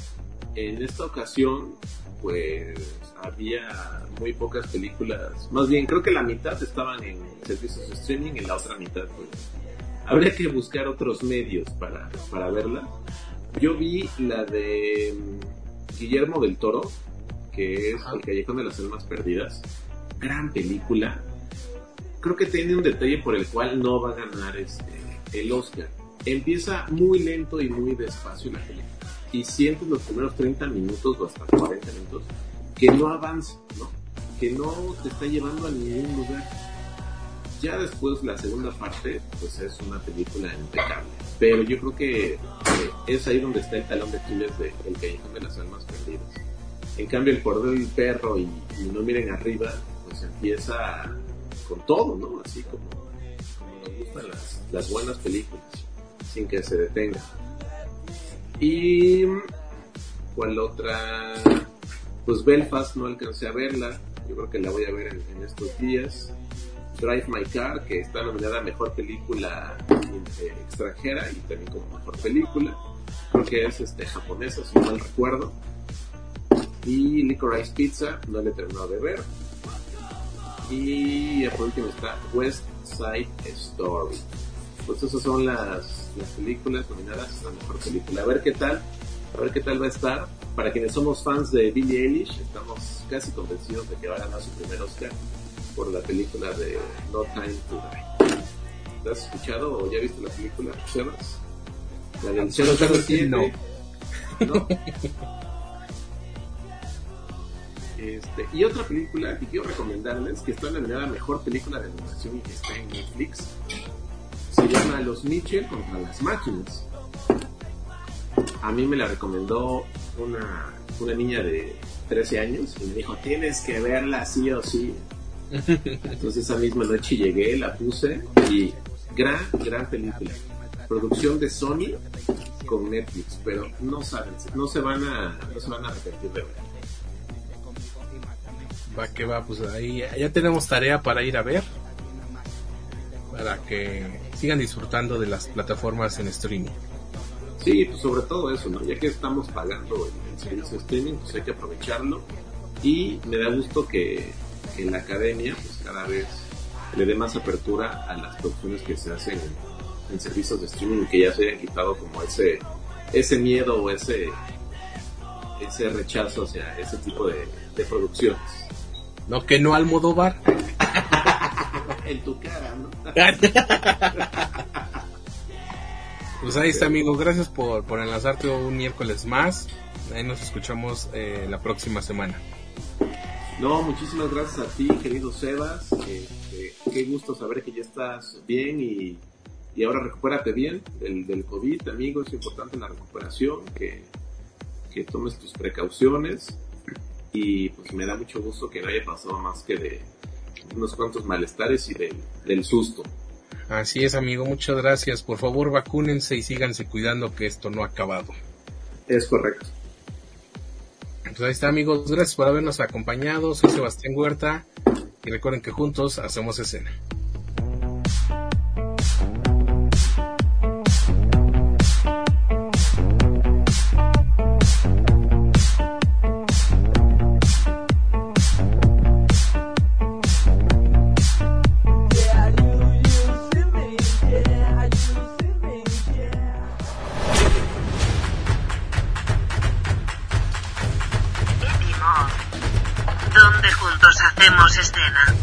Speaker 2: en esta ocasión, pues había muy pocas películas. Más bien, creo que la mitad estaban en servicios de streaming y la otra mitad, pues habría que buscar otros medios para, para verla. Yo vi la de mm, Guillermo del Toro, que es El Callejón de las Almas Perdidas. Gran película. Creo que tiene un detalle por el cual no va a ganar este, el Oscar. Empieza muy lento y muy despacio la película. Y sientes los primeros 30 minutos o hasta 40 minutos que no avanza, ¿no? Que no te está llevando a ningún lugar. Ya después la segunda parte, pues es una película impecable. Pero yo creo que eh, es ahí donde está el talón de Aquiles de El Callejón de las Almas Perdidas. En cambio, el cordero del perro y, y, no miren arriba, pues empieza con todo, ¿no? Así como, como nos gustan las, las buenas películas, sin que se detenga. Y cuál otra, pues Belfast no alcancé a verla, yo creo que la voy a ver en, estos días. Drive My Car, que está nominada a Mejor Película eh, Extranjera y también como Mejor Película. Creo que es este, japonesa, si no mal recuerdo. Y Licorice Pizza, no le he terminado de ver. Y por último está West Side Story. Pues esas son las, las películas nominadas a Mejor Película. A ver qué tal, a ver qué tal va a estar. Para quienes somos fans de Billie Eilish, estamos casi convencidos de que va a ganar su primer Oscar por la película de No Time to Die. ¿La has escuchado o ya viste la película, Sebas? La del 007.
Speaker 1: No.
Speaker 2: ¿No? Este, y otra película que quiero recomendarles, que está nominada a Mejor Película de Animación y que está en Netflix, se llama Los Mitchell contra las Máquinas. A mí me la recomendó una, una niña de 13 años y me dijo, tienes que verla sí o sí. Entonces esa misma noche llegué, la puse y gran, gran película. Producción de Sony con Netflix, pero no saben, no se van a, no se van a arrepentir de ver.
Speaker 1: Va que va, pues ahí ya tenemos tarea para ir a ver. Para que sigan disfrutando de las plataformas en streaming.
Speaker 2: Sí, pues sobre todo eso, ¿no? Ya que estamos pagando el, el servicio de streaming, pues hay que aprovecharlo. Y me da gusto que, que la academia, pues cada vez le dé más apertura a las producciones que se hacen en, en servicios de streaming, que ya se hayan quitado como ese, ese miedo o ese, ese rechazo hacia ese tipo de, de producciones.
Speaker 1: No, que no Almodóvar.
Speaker 2: en tu cara, ¿no?
Speaker 1: pues ahí está, amigo. Gracias por, por enlazarte un miércoles más. Ahí nos escuchamos eh, la próxima semana.
Speaker 2: No, muchísimas gracias a ti, querido Sebas. Qué gusto saber que ya estás bien y, y ahora recupérate bien del, del, COVID, amigo. Es importante la recuperación, que, que tomes tus precauciones. Y pues me da mucho gusto que no haya pasado más que de unos cuantos malestares y del, del susto.
Speaker 1: Así es, amigo. Muchas gracias. Por favor, vacúnense y síganse cuidando que esto no ha acabado.
Speaker 2: Es correcto.
Speaker 1: Pues ahí está, amigos. Gracias por habernos acompañado. Soy Sebastián Huerta. Y recuerden que juntos hacemos escena.
Speaker 24: Hacemos escena.